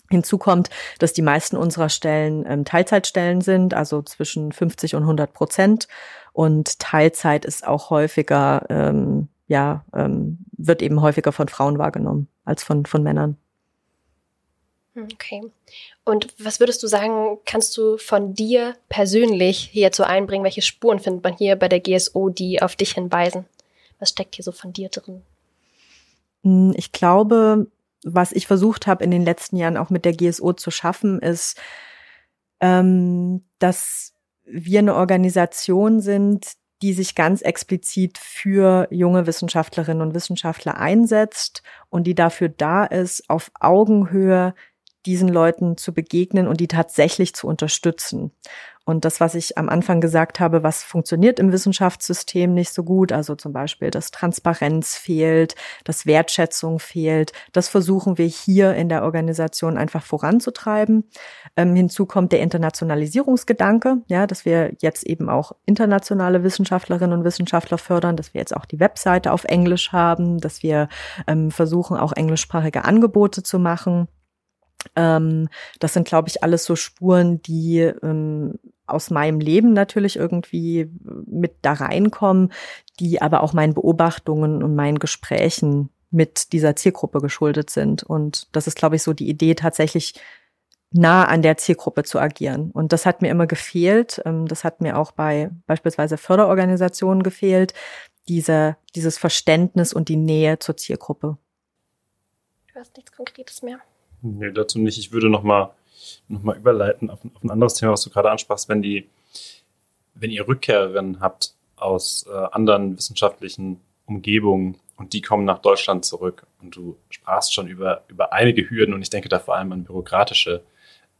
Hinzu kommt, dass die meisten unserer Stellen ähm, Teilzeitstellen sind, also zwischen 50 und 100 Prozent. Und Teilzeit ist auch häufiger, ähm, ja, ähm, wird eben häufiger von Frauen wahrgenommen als von, von Männern.
Hm, okay. Und was würdest du sagen, kannst du von dir persönlich hierzu einbringen? Welche Spuren findet man hier bei der GSO, die auf dich hinweisen? Was steckt hier so von dir drin?
Hm, ich glaube, was ich versucht habe in den letzten Jahren auch mit der GSO zu schaffen, ist, ähm, dass wir eine Organisation sind, die sich ganz explizit für junge Wissenschaftlerinnen und Wissenschaftler einsetzt und die dafür da ist, auf Augenhöhe diesen Leuten zu begegnen und die tatsächlich zu unterstützen. Und das, was ich am Anfang gesagt habe, was funktioniert im Wissenschaftssystem nicht so gut, also zum Beispiel, dass Transparenz fehlt, dass Wertschätzung fehlt, das versuchen wir hier in der Organisation einfach voranzutreiben. Ähm, hinzu kommt der Internationalisierungsgedanke, ja, dass wir jetzt eben auch internationale Wissenschaftlerinnen und Wissenschaftler fördern, dass wir jetzt auch die Webseite auf Englisch haben, dass wir ähm, versuchen, auch englischsprachige Angebote zu machen. Ähm, das sind, glaube ich, alles so Spuren, die ähm, aus meinem Leben natürlich irgendwie mit da reinkommen, die aber auch meinen Beobachtungen und meinen Gesprächen mit dieser Zielgruppe geschuldet sind. Und das ist, glaube ich, so die Idee, tatsächlich nah an der Zielgruppe zu agieren. Und das hat mir immer gefehlt. Ähm, das hat mir auch bei beispielsweise Förderorganisationen gefehlt, diese, dieses Verständnis und die Nähe zur Zielgruppe.
Du hast nichts Konkretes mehr.
Nee, dazu nicht. Ich würde nochmal noch mal überleiten auf, auf, ein anderes Thema, was du gerade ansprachst, wenn die, wenn ihr Rückkehrerinnen habt aus äh, anderen wissenschaftlichen Umgebungen und die kommen nach Deutschland zurück und du sprachst schon über, über einige Hürden und ich denke da vor allem an bürokratische.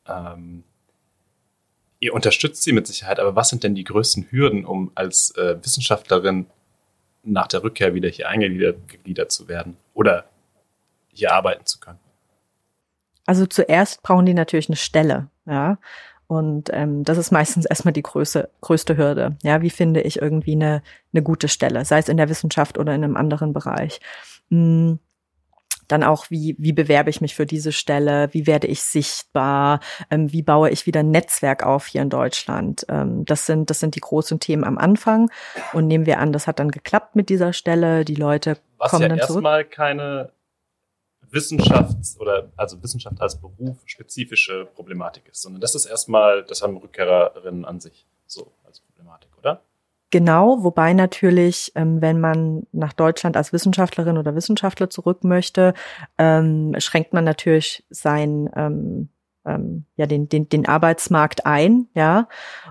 Ähm, ihr unterstützt sie mit Sicherheit, aber was sind denn die größten Hürden, um als äh, Wissenschaftlerin nach der Rückkehr wieder hier eingegliedert zu werden oder hier arbeiten zu können?
Also zuerst brauchen die natürlich eine Stelle, ja. Und ähm, das ist meistens erstmal die größte, größte Hürde. Ja, wie finde ich irgendwie eine, eine gute Stelle, sei es in der Wissenschaft oder in einem anderen Bereich. Hm. Dann auch, wie, wie bewerbe ich mich für diese Stelle? Wie werde ich sichtbar? Ähm, wie baue ich wieder ein Netzwerk auf hier in Deutschland? Ähm, das sind, das sind die großen Themen am Anfang. Und nehmen wir an, das hat dann geklappt mit dieser Stelle. Die Leute Was kommen ja dann zurück.
erstmal keine Wissenschafts- oder also Wissenschaft als Beruf spezifische Problematik ist, sondern das ist erstmal, das haben Rückkehrerinnen an sich so als Problematik, oder?
Genau, wobei natürlich, ähm, wenn man nach Deutschland als Wissenschaftlerin oder Wissenschaftler zurück möchte, ähm, schränkt man natürlich sein ähm, ähm, ja den, den den Arbeitsmarkt ein, ja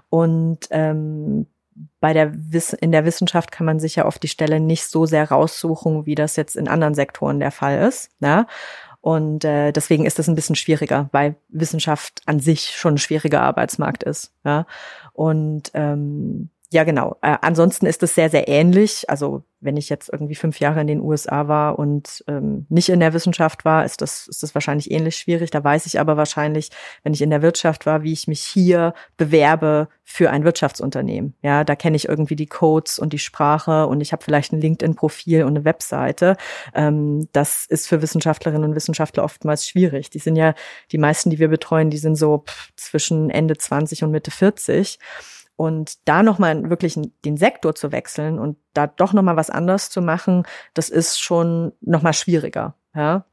und ähm, bei der Wiss in der Wissenschaft kann man sich ja oft die Stelle nicht so sehr raussuchen, wie das jetzt in anderen Sektoren der Fall ist. Ne? Und äh, deswegen ist das ein bisschen schwieriger, weil Wissenschaft an sich schon ein schwieriger Arbeitsmarkt ist. Ja? Und ähm, ja, genau. Äh, ansonsten ist es sehr, sehr ähnlich. Also wenn ich jetzt irgendwie fünf Jahre in den USA war und ähm, nicht in der Wissenschaft war, ist das, ist das wahrscheinlich ähnlich schwierig. Da weiß ich aber wahrscheinlich, wenn ich in der Wirtschaft war, wie ich mich hier bewerbe für ein Wirtschaftsunternehmen. Ja, da kenne ich irgendwie die Codes und die Sprache und ich habe vielleicht ein LinkedIn-Profil und eine Webseite. Ähm, das ist für Wissenschaftlerinnen und Wissenschaftler oftmals schwierig. Die sind ja, die meisten, die wir betreuen, die sind so pff, zwischen Ende 20 und Mitte 40. und da nochmal wirklich den Sektor zu wechseln und da doch nochmal was anders zu machen, das ist schon nochmal schwieriger. Ja.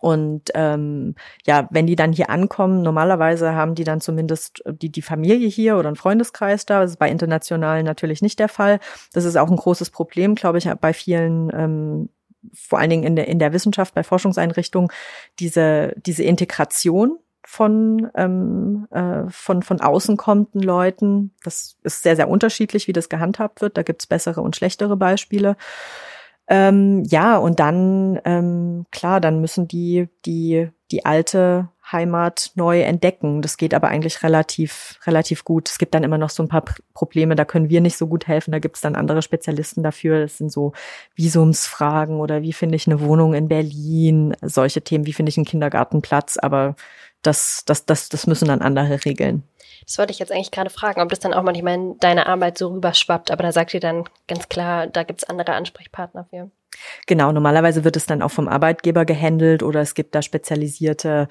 Und ähm, ja, wenn die dann hier ankommen, normalerweise haben die dann zumindest die, die Familie hier oder einen Freundeskreis da. Das ist bei internationalen natürlich nicht der Fall. Das ist auch ein großes Problem, glaube ich, bei vielen ähm, vor allen Dingen in der, in der Wissenschaft, bei Forschungseinrichtungen, diese, diese Integration von, ähm, äh, von, von außen kommenden Leuten. Das ist sehr, sehr unterschiedlich, wie das gehandhabt wird. Da gibt's bessere und schlechtere Beispiele. Ähm, ja, und dann, ähm, klar, dann müssen die, die, die alte Heimat neu entdecken. Das geht aber eigentlich relativ, relativ gut. Es gibt dann immer noch so ein paar Probleme, da können wir nicht so gut helfen. Da gibt es dann andere Spezialisten dafür. Das sind so Visumsfragen oder wie finde ich eine Wohnung in Berlin, solche Themen, wie finde ich einen Kindergartenplatz, aber das, das, das, das müssen dann andere regeln.
Das wollte ich jetzt eigentlich gerade fragen, ob das dann auch manchmal in deine Arbeit so rüberschwappt, aber da sagt ihr dann ganz klar, da gibt's andere Ansprechpartner für.
Genau, normalerweise wird es dann auch vom Arbeitgeber gehandelt oder es gibt da spezialisierte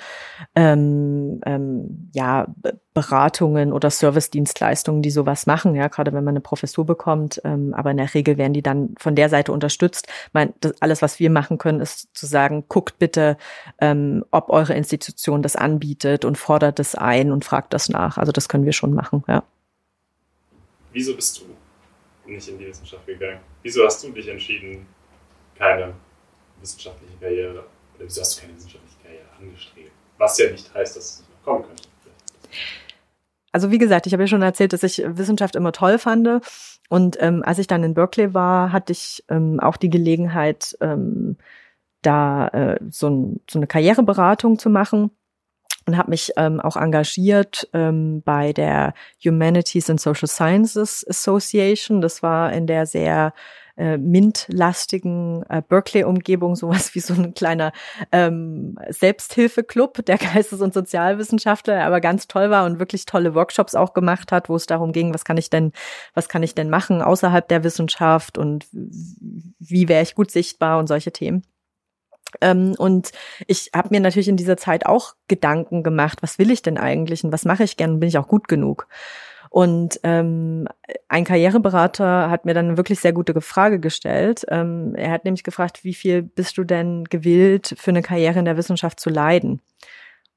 ähm, ähm, ja, Beratungen oder Servicedienstleistungen, die sowas machen, ja, gerade wenn man eine Professur bekommt. Ähm, aber in der Regel werden die dann von der Seite unterstützt. Mein, das, alles, was wir machen können, ist zu sagen, guckt bitte, ähm, ob eure Institution das anbietet und fordert es ein und fragt das nach. Also das können wir schon machen, ja.
Wieso bist du nicht in die Wissenschaft gegangen? Wieso hast du dich entschieden, keine wissenschaftliche Karriere, oder wieso hast du keine wissenschaftliche Karriere angestrebt? Was ja nicht heißt, dass es nicht noch kommen könnte.
Also wie gesagt, ich habe ja schon erzählt, dass ich Wissenschaft immer toll fand. Und ähm, als ich dann in Berkeley war, hatte ich ähm, auch die Gelegenheit, ähm, da äh, so, ein, so eine Karriereberatung zu machen und habe mich ähm, auch engagiert ähm, bei der Humanities and Social Sciences Association. Das war in der sehr äh, MINT-lastigen äh, Berkeley-Umgebung sowas wie so ein kleiner ähm, Selbsthilfeclub der Geistes- und Sozialwissenschaftler, der aber ganz toll war und wirklich tolle Workshops auch gemacht hat, wo es darum ging, was kann ich denn, was kann ich denn machen außerhalb der Wissenschaft und wie wäre ich gut sichtbar und solche Themen. Ähm, und ich habe mir natürlich in dieser Zeit auch Gedanken gemacht, was will ich denn eigentlich und was mache ich gern und bin ich auch gut genug? Und ähm, ein Karriereberater hat mir dann eine wirklich sehr gute Frage gestellt. Ähm, er hat nämlich gefragt, wie viel bist du denn gewillt, für eine Karriere in der Wissenschaft zu leiden?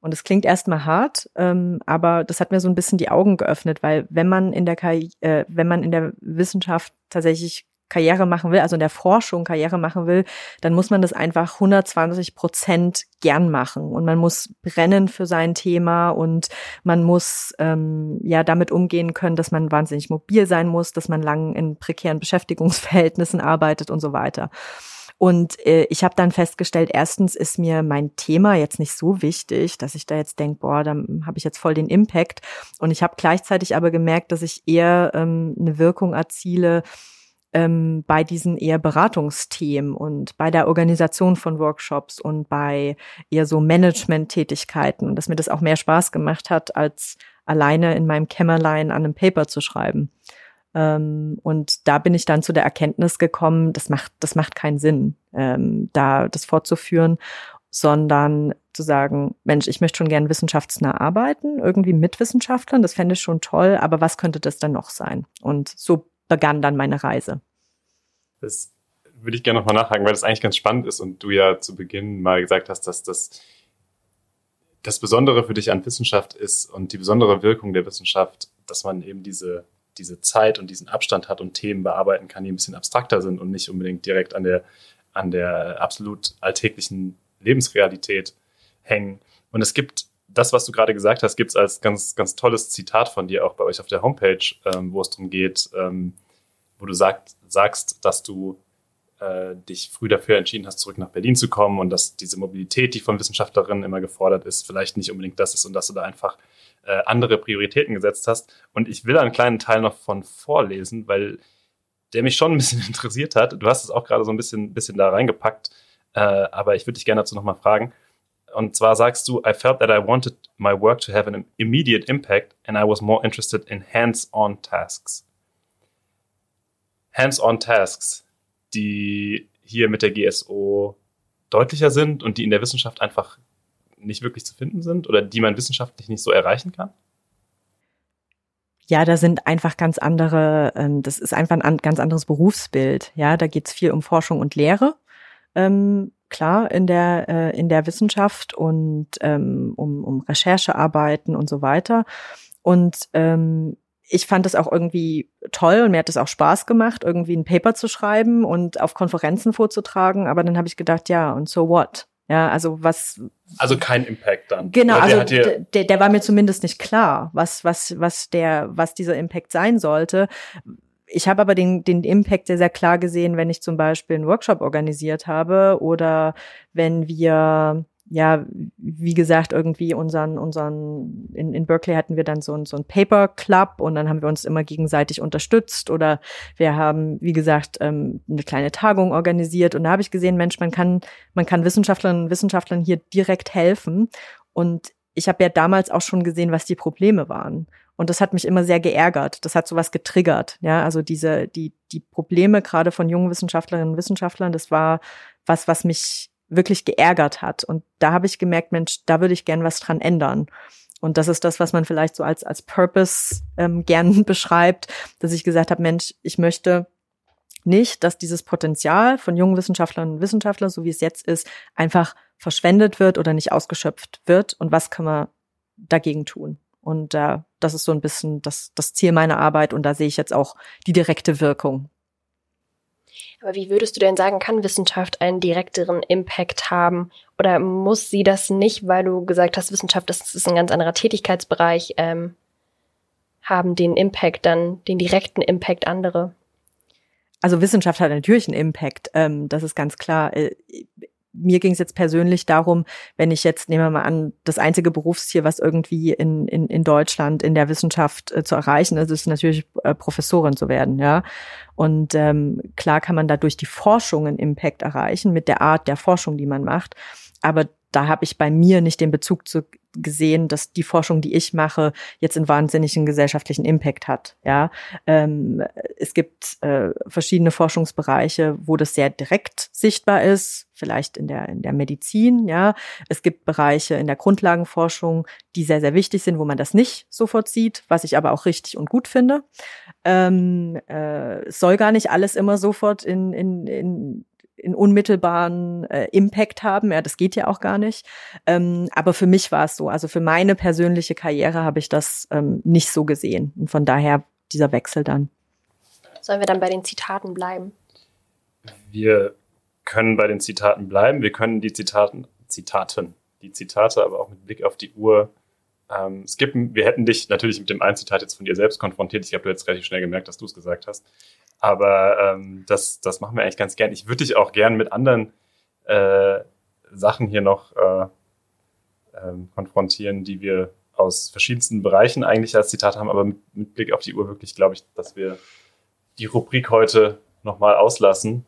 Und es klingt erstmal hart, ähm, aber das hat mir so ein bisschen die Augen geöffnet, weil wenn man in der Karri äh, wenn man in der Wissenschaft tatsächlich Karriere machen will, also in der Forschung Karriere machen will, dann muss man das einfach 120 Prozent gern machen und man muss brennen für sein Thema und man muss ähm, ja damit umgehen können, dass man wahnsinnig mobil sein muss, dass man lang in prekären Beschäftigungsverhältnissen arbeitet und so weiter. Und äh, ich habe dann festgestellt, erstens ist mir mein Thema jetzt nicht so wichtig, dass ich da jetzt denke, boah, da habe ich jetzt voll den Impact. Und ich habe gleichzeitig aber gemerkt, dass ich eher ähm, eine Wirkung erziele, ähm, bei diesen eher Beratungsthemen und bei der Organisation von Workshops und bei eher so Management-Tätigkeiten, dass mir das auch mehr Spaß gemacht hat, als alleine in meinem Kämmerlein an einem Paper zu schreiben. Ähm, und da bin ich dann zu der Erkenntnis gekommen, das macht, das macht keinen Sinn, ähm, da das fortzuführen, sondern zu sagen, Mensch, ich möchte schon gern wissenschaftsnah arbeiten, irgendwie mit Wissenschaftlern, das fände ich schon toll, aber was könnte das denn noch sein? Und so begann dann meine Reise.
Das würde ich gerne nochmal nachhaken, weil das eigentlich ganz spannend ist und du ja zu Beginn mal gesagt hast, dass das das Besondere für dich an Wissenschaft ist und die besondere Wirkung der Wissenschaft, dass man eben diese, diese Zeit und diesen Abstand hat und Themen bearbeiten kann, die ein bisschen abstrakter sind und nicht unbedingt direkt an der, an der absolut alltäglichen Lebensrealität hängen. Und es gibt das, was du gerade gesagt hast, gibt es als ganz, ganz tolles Zitat von dir auch bei euch auf der Homepage, ähm, wo es darum geht, ähm, wo du sagt, sagst, dass du äh, dich früh dafür entschieden hast, zurück nach Berlin zu kommen und dass diese Mobilität, die von Wissenschaftlerinnen immer gefordert ist, vielleicht nicht unbedingt das ist und dass du da einfach äh, andere Prioritäten gesetzt hast. Und ich will einen kleinen Teil noch von vorlesen, weil der mich schon ein bisschen interessiert hat. Du hast es auch gerade so ein bisschen, bisschen da reingepackt, äh, aber ich würde dich gerne dazu nochmal fragen. Und zwar sagst du, I felt that I wanted my work to have an immediate impact and I was more interested in hands-on tasks. Hands-on Tasks, die hier mit der GSO deutlicher sind und die in der Wissenschaft einfach nicht wirklich zu finden sind oder die man wissenschaftlich nicht so erreichen kann?
ja, da sind einfach ganz andere, ähm, das ist einfach ein ganz anderes Berufsbild. Ja, da geht's viel um Forschung und Lehre. Ähm, klar, in der, äh, in der Wissenschaft und ähm, um, um Recherchearbeiten und so weiter. Und ähm, ich fand es auch irgendwie toll und mir hat es auch Spaß gemacht, irgendwie ein Paper zu schreiben und auf Konferenzen vorzutragen. Aber dann habe ich gedacht, ja, und so what? Ja, also was.
Also kein Impact dann.
Genau, also der, der war mir zumindest nicht klar, was, was, was der, was dieser Impact sein sollte. Ich habe aber den, den Impact sehr, sehr klar gesehen, wenn ich zum Beispiel einen Workshop organisiert habe oder wenn wir ja, wie gesagt, irgendwie unseren, unseren, in, in Berkeley hatten wir dann so, ein so ein Paper Club und dann haben wir uns immer gegenseitig unterstützt oder wir haben, wie gesagt, ähm, eine kleine Tagung organisiert und da habe ich gesehen, Mensch, man kann, man kann Wissenschaftlerinnen und Wissenschaftlern hier direkt helfen und ich habe ja damals auch schon gesehen, was die Probleme waren. Und das hat mich immer sehr geärgert. Das hat sowas getriggert. Ja, also diese, die, die Probleme gerade von jungen Wissenschaftlerinnen und Wissenschaftlern, das war was, was mich wirklich geärgert hat. Und da habe ich gemerkt, Mensch, da würde ich gern was dran ändern. Und das ist das, was man vielleicht so als, als Purpose ähm, gern beschreibt, dass ich gesagt habe, Mensch, ich möchte nicht, dass dieses Potenzial von jungen Wissenschaftlerinnen und Wissenschaftlern, so wie es jetzt ist, einfach verschwendet wird oder nicht ausgeschöpft wird. Und was kann man dagegen tun? Und äh, das ist so ein bisschen das, das Ziel meiner Arbeit. Und da sehe ich jetzt auch die direkte Wirkung.
Aber wie würdest du denn sagen, kann Wissenschaft einen direkteren Impact haben? Oder muss sie das nicht, weil du gesagt hast, Wissenschaft das ist ein ganz anderer Tätigkeitsbereich, ähm, haben den Impact dann, den direkten Impact andere?
Also Wissenschaft hat natürlich einen Impact, ähm, das ist ganz klar. Mir ging es jetzt persönlich darum, wenn ich jetzt, nehmen wir mal an, das einzige Berufsziel, was irgendwie in, in, in Deutschland in der Wissenschaft äh, zu erreichen ist, ist natürlich äh, Professorin zu werden, ja. Und ähm, klar kann man dadurch die Forschung einen Impact erreichen mit der Art der Forschung, die man macht. Aber da habe ich bei mir nicht den Bezug zu gesehen, dass die Forschung, die ich mache, jetzt einen wahnsinnigen gesellschaftlichen Impact hat. Ja, ähm, es gibt äh, verschiedene Forschungsbereiche, wo das sehr direkt sichtbar ist, vielleicht in der in der Medizin. Ja, es gibt Bereiche in der Grundlagenforschung, die sehr sehr wichtig sind, wo man das nicht sofort sieht, was ich aber auch richtig und gut finde. Ähm, äh, soll gar nicht alles immer sofort in in, in in unmittelbaren äh, Impact haben. Ja, das geht ja auch gar nicht. Ähm, aber für mich war es so. Also für meine persönliche Karriere habe ich das ähm, nicht so gesehen. Und von daher dieser Wechsel dann.
Sollen wir dann bei den Zitaten bleiben?
Wir können bei den Zitaten bleiben. Wir können die Zitaten, Zitaten, die Zitate aber auch mit Blick auf die Uhr ähm, skippen. Wir hätten dich natürlich mit dem einen Zitat jetzt von dir selbst konfrontiert. Ich habe jetzt relativ schnell gemerkt, dass du es gesagt hast. Aber ähm, das, das machen wir eigentlich ganz gern. Ich würde dich auch gern mit anderen äh, Sachen hier noch äh, ähm, konfrontieren, die wir aus verschiedensten Bereichen eigentlich als Zitat haben, aber mit, mit Blick auf die Uhr wirklich glaube ich, dass wir die Rubrik heute nochmal auslassen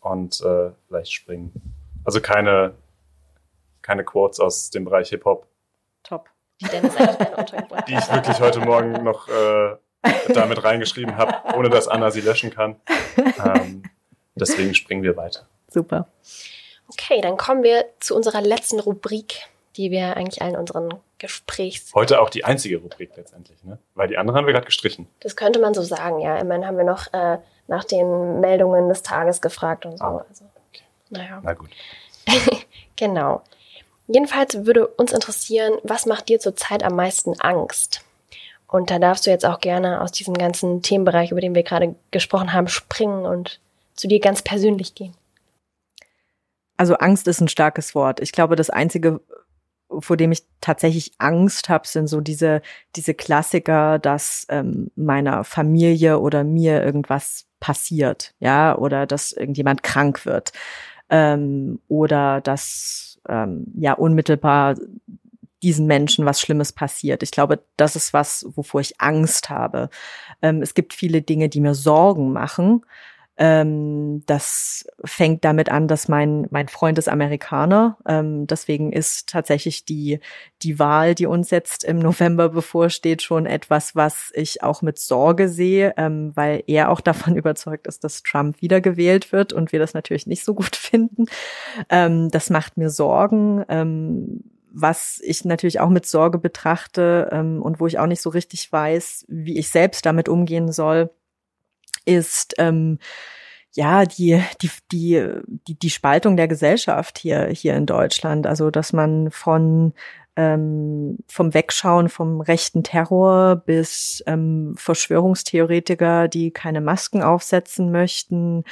und äh, vielleicht springen. Also keine, keine Quotes aus dem Bereich Hip-Hop.
Top.
Die, die ich wirklich heute Morgen noch äh, damit reingeschrieben habe, ohne dass Anna sie löschen kann. Ähm, deswegen springen wir weiter.
Super.
Okay, dann kommen wir zu unserer letzten Rubrik, die wir eigentlich allen unseren Gesprächs.
Heute auch die einzige Rubrik letztendlich, ne? Weil die anderen haben wir gerade gestrichen.
Das könnte man so sagen, ja. Immerhin haben wir noch äh, nach den Meldungen des Tages gefragt und so. Ah, also,
okay. Naja. Na gut.
genau. Jedenfalls würde uns interessieren, was macht dir zurzeit am meisten Angst? Und da darfst du jetzt auch gerne aus diesem ganzen Themenbereich, über den wir gerade gesprochen haben, springen und zu dir ganz persönlich gehen.
Also Angst ist ein starkes Wort. Ich glaube, das Einzige, vor dem ich tatsächlich Angst habe, sind so diese, diese Klassiker, dass ähm, meiner Familie oder mir irgendwas passiert, ja, oder dass irgendjemand krank wird. Ähm, oder dass ähm, ja unmittelbar diesen Menschen was Schlimmes passiert. Ich glaube, das ist was, wovor ich Angst habe. Ähm, es gibt viele Dinge, die mir Sorgen machen. Ähm, das fängt damit an, dass mein, mein Freund ist Amerikaner. Ähm, deswegen ist tatsächlich die, die Wahl, die uns jetzt im November bevorsteht, schon etwas, was ich auch mit Sorge sehe, ähm, weil er auch davon überzeugt ist, dass Trump wiedergewählt wird und wir das natürlich nicht so gut finden. Ähm, das macht mir Sorgen. Was ich natürlich auch mit Sorge betrachte ähm, und wo ich auch nicht so richtig weiß, wie ich selbst damit umgehen soll, ist ähm, ja die die die die die Spaltung der Gesellschaft hier hier in Deutschland. Also dass man von ähm, vom Wegschauen vom rechten Terror bis ähm, Verschwörungstheoretiker, die keine Masken aufsetzen möchten,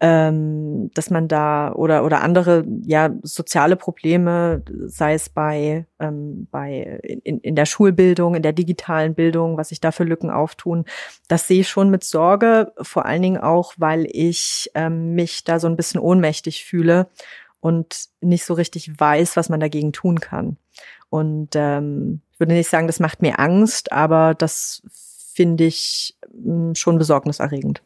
ähm, dass man da oder oder andere ja soziale Probleme, sei es bei ähm, bei in, in der Schulbildung, in der digitalen Bildung, was sich da für Lücken auftun, das sehe ich schon mit Sorge, vor allen Dingen auch, weil ich ähm, mich da so ein bisschen ohnmächtig fühle und nicht so richtig weiß, was man dagegen tun kann. Und ähm, ich würde nicht sagen, das macht mir Angst, aber das finde ich hm, schon besorgniserregend.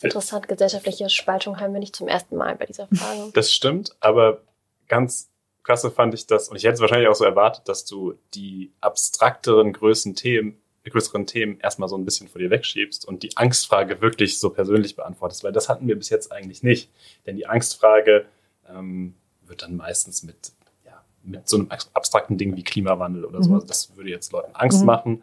Interessant, gesellschaftliche Spaltung haben wir nicht zum ersten Mal bei dieser Frage.
Das stimmt, aber ganz klasse fand ich das, und ich hätte es wahrscheinlich auch so erwartet, dass du die abstrakteren größeren Themen, größeren Themen erstmal so ein bisschen vor dir wegschiebst und die Angstfrage wirklich so persönlich beantwortest, weil das hatten wir bis jetzt eigentlich nicht. Denn die Angstfrage ähm, wird dann meistens mit mit so einem abstrakten Ding wie Klimawandel oder so. Mhm. Also das würde jetzt Leuten Angst mhm. machen.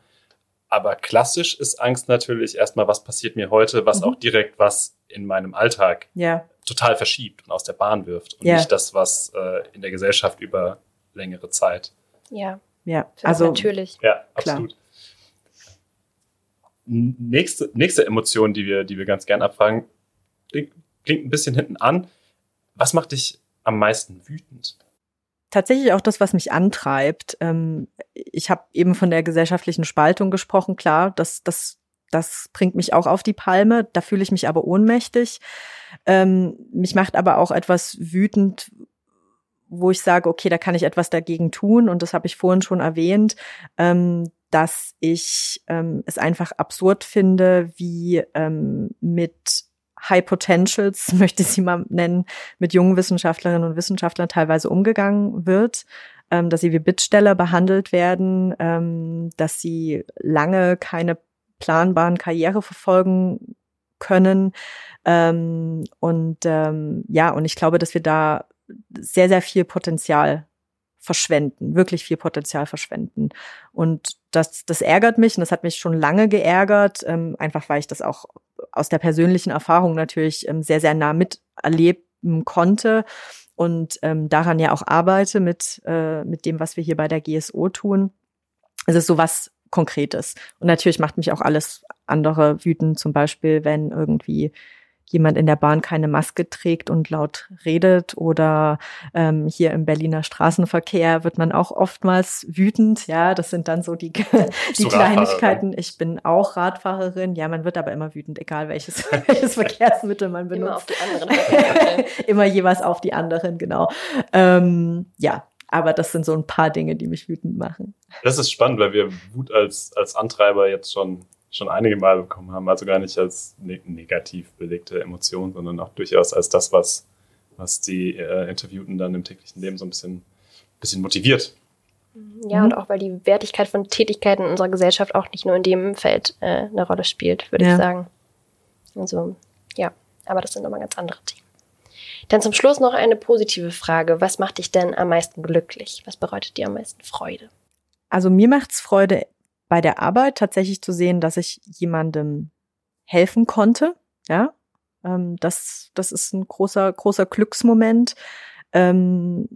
Aber klassisch ist Angst natürlich erstmal, was passiert mir heute, was mhm. auch direkt was in meinem Alltag
ja.
total verschiebt und aus der Bahn wirft. Und ja. nicht das, was äh, in der Gesellschaft über längere Zeit.
Ja.
Ja, also
natürlich.
Ja, absolut. Klar. Nächste, nächste Emotion, die wir, die wir ganz gern abfragen, klingt ein bisschen hinten an. Was macht dich am meisten wütend?
Tatsächlich auch das, was mich antreibt. Ähm, ich habe eben von der gesellschaftlichen Spaltung gesprochen, klar, das, das, das bringt mich auch auf die Palme, da fühle ich mich aber ohnmächtig. Ähm, mich macht aber auch etwas wütend, wo ich sage, okay, da kann ich etwas dagegen tun und das habe ich vorhin schon erwähnt, ähm, dass ich es einfach absurd finde, wie mit High Potentials, möchte ich sie mal nennen, mit jungen Wissenschaftlerinnen und Wissenschaftlern teilweise umgegangen wird, ähm, dass sie wie Bittsteller behandelt werden, ähm, dass sie lange keine planbaren Karriere verfolgen können. Ähm, und ähm, ja, und ich glaube, dass wir da sehr, sehr viel Potenzial verschwenden, wirklich viel Potenzial verschwenden. Und das, das ärgert mich und das hat mich schon lange geärgert, ähm, einfach weil ich das auch aus der persönlichen Erfahrung natürlich ähm, sehr, sehr nah miterleben konnte und ähm, daran ja auch arbeite mit, äh, mit dem, was wir hier bei der GSO tun. Es ist so was Konkretes. Und natürlich macht mich auch alles andere wütend, zum Beispiel, wenn irgendwie jemand in der Bahn keine Maske trägt und laut redet oder ähm, hier im Berliner Straßenverkehr wird man auch oftmals wütend. Ja, das sind dann so die, die Kleinigkeiten. Ich bin auch Radfahrerin. Ja, man wird aber immer wütend, egal welches, welches Verkehrsmittel man benutzt. Immer auf die anderen. immer jeweils auf die anderen, genau. Ähm, ja, aber das sind so ein paar Dinge, die mich wütend machen.
Das ist spannend, weil wir Wut als, als Antreiber jetzt schon schon einige Mal bekommen haben. Also gar nicht als ne negativ belegte Emotion, sondern auch durchaus als das, was, was die äh, Interviewten dann im täglichen Leben so ein bisschen, bisschen motiviert.
Ja, mhm. und auch weil die Wertigkeit von Tätigkeiten in unserer Gesellschaft auch nicht nur in dem Feld äh, eine Rolle spielt, würde ja. ich sagen. Also, ja, aber das sind nochmal ganz andere Themen. Dann zum Schluss noch eine positive Frage. Was macht dich denn am meisten glücklich? Was bereitet dir am meisten Freude?
Also mir macht's Freude, bei der Arbeit tatsächlich zu sehen, dass ich jemandem helfen konnte. Ja, ähm, das, das ist ein großer, großer Glücksmoment. Ähm,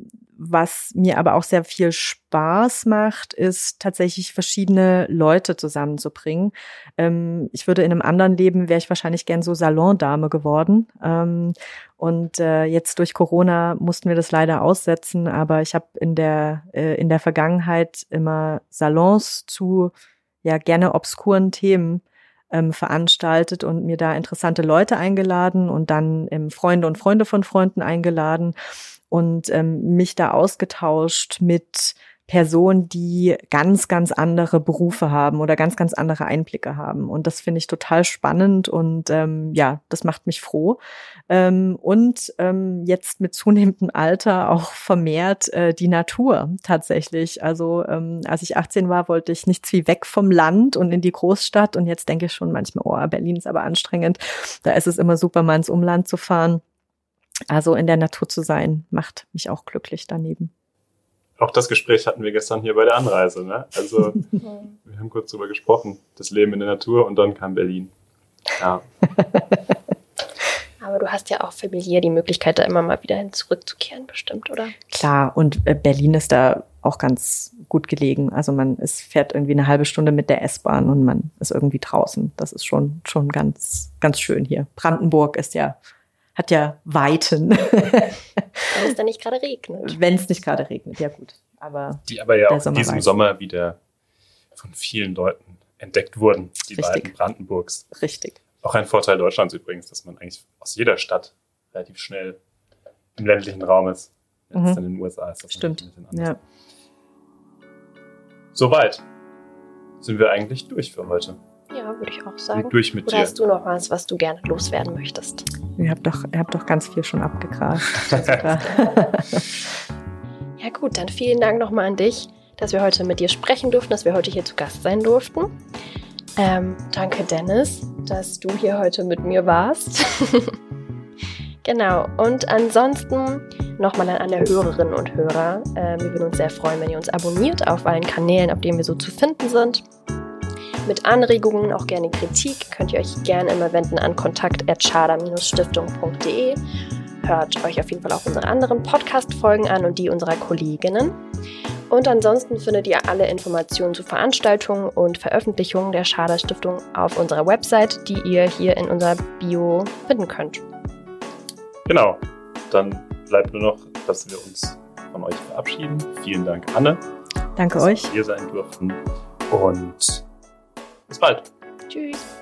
was mir aber auch sehr viel Spaß macht, ist tatsächlich verschiedene Leute zusammenzubringen. Ähm, ich würde in einem anderen Leben wäre ich wahrscheinlich gern so Salondame geworden. Ähm, und äh, jetzt durch Corona mussten wir das leider aussetzen, aber ich habe in der äh, in der Vergangenheit immer Salons zu ja gerne obskuren Themen ähm, veranstaltet und mir da interessante Leute eingeladen und dann Freunde und Freunde von Freunden eingeladen und ähm, mich da ausgetauscht mit Personen, die ganz, ganz andere Berufe haben oder ganz, ganz andere Einblicke haben. Und das finde ich total spannend und ähm, ja, das macht mich froh. Ähm, und ähm, jetzt mit zunehmendem Alter auch vermehrt äh, die Natur tatsächlich. Also ähm, als ich 18 war, wollte ich nichts wie weg vom Land und in die Großstadt. Und jetzt denke ich schon manchmal, oh, Berlin ist aber anstrengend. Da ist es immer super, mal ins Umland zu fahren. Also in der Natur zu sein, macht mich auch glücklich daneben.
auch das Gespräch hatten wir gestern hier bei der Anreise. Ne? Also wir haben kurz drüber gesprochen, das Leben in der Natur und dann kam Berlin. Ja.
Aber du hast ja auch familiär die Möglichkeit, da immer mal wieder hin zurückzukehren, bestimmt, oder?
Klar, und äh, Berlin ist da auch ganz gut gelegen. Also man ist, fährt irgendwie eine halbe Stunde mit der S-Bahn und man ist irgendwie draußen. Das ist schon, schon ganz, ganz schön hier. Brandenburg ist ja, hat ja Weiten.
Wenn es dann nicht gerade regnet.
Wenn es nicht gerade regnet, ja gut. Aber
Die aber ja auch in diesem
weiß.
Sommer wieder von vielen Leuten entdeckt wurden, die
Richtig.
Weiten Brandenburgs.
richtig.
Auch ein Vorteil Deutschlands übrigens, dass man eigentlich aus jeder Stadt relativ schnell im ländlichen Raum ist. Wenn es
Mhm.
dann in den USA ist. Das
Stimmt. Ja.
Soweit sind wir eigentlich durch für heute.
Ja, würde ich auch sagen.
Und durch mit
Oder
dir.
hast du noch was, was du gerne loswerden möchtest?
Ihr habt doch, ihr habt doch ganz viel schon abgegrast.
Ja gut, dann vielen Dank nochmal an dich, dass wir heute mit dir sprechen durften, dass wir heute hier zu Gast sein durften. Ähm, danke Dennis, dass du hier heute mit mir warst. genau, und ansonsten nochmal an alle Hörerinnen und Hörer. Ähm, wir würden uns sehr freuen, wenn ihr uns abonniert auf allen Kanälen, auf denen wir so zu finden sind. Mit Anregungen, auch gerne Kritik, könnt ihr euch gerne immer wenden an kontakt.schada-stiftung.de. Hört euch auf jeden Fall auch unsere anderen Podcast-Folgen an und die unserer Kolleginnen. Und ansonsten findet ihr alle Informationen zu Veranstaltungen und Veröffentlichungen der Schader Stiftung auf unserer Website, die ihr hier in unserer Bio finden könnt.
Genau. Dann bleibt nur noch, dass wir uns von euch verabschieden. Vielen Dank, Anne,
Danke
dass
euch.
wir hier sein durften. Und bis bald.
Tschüss.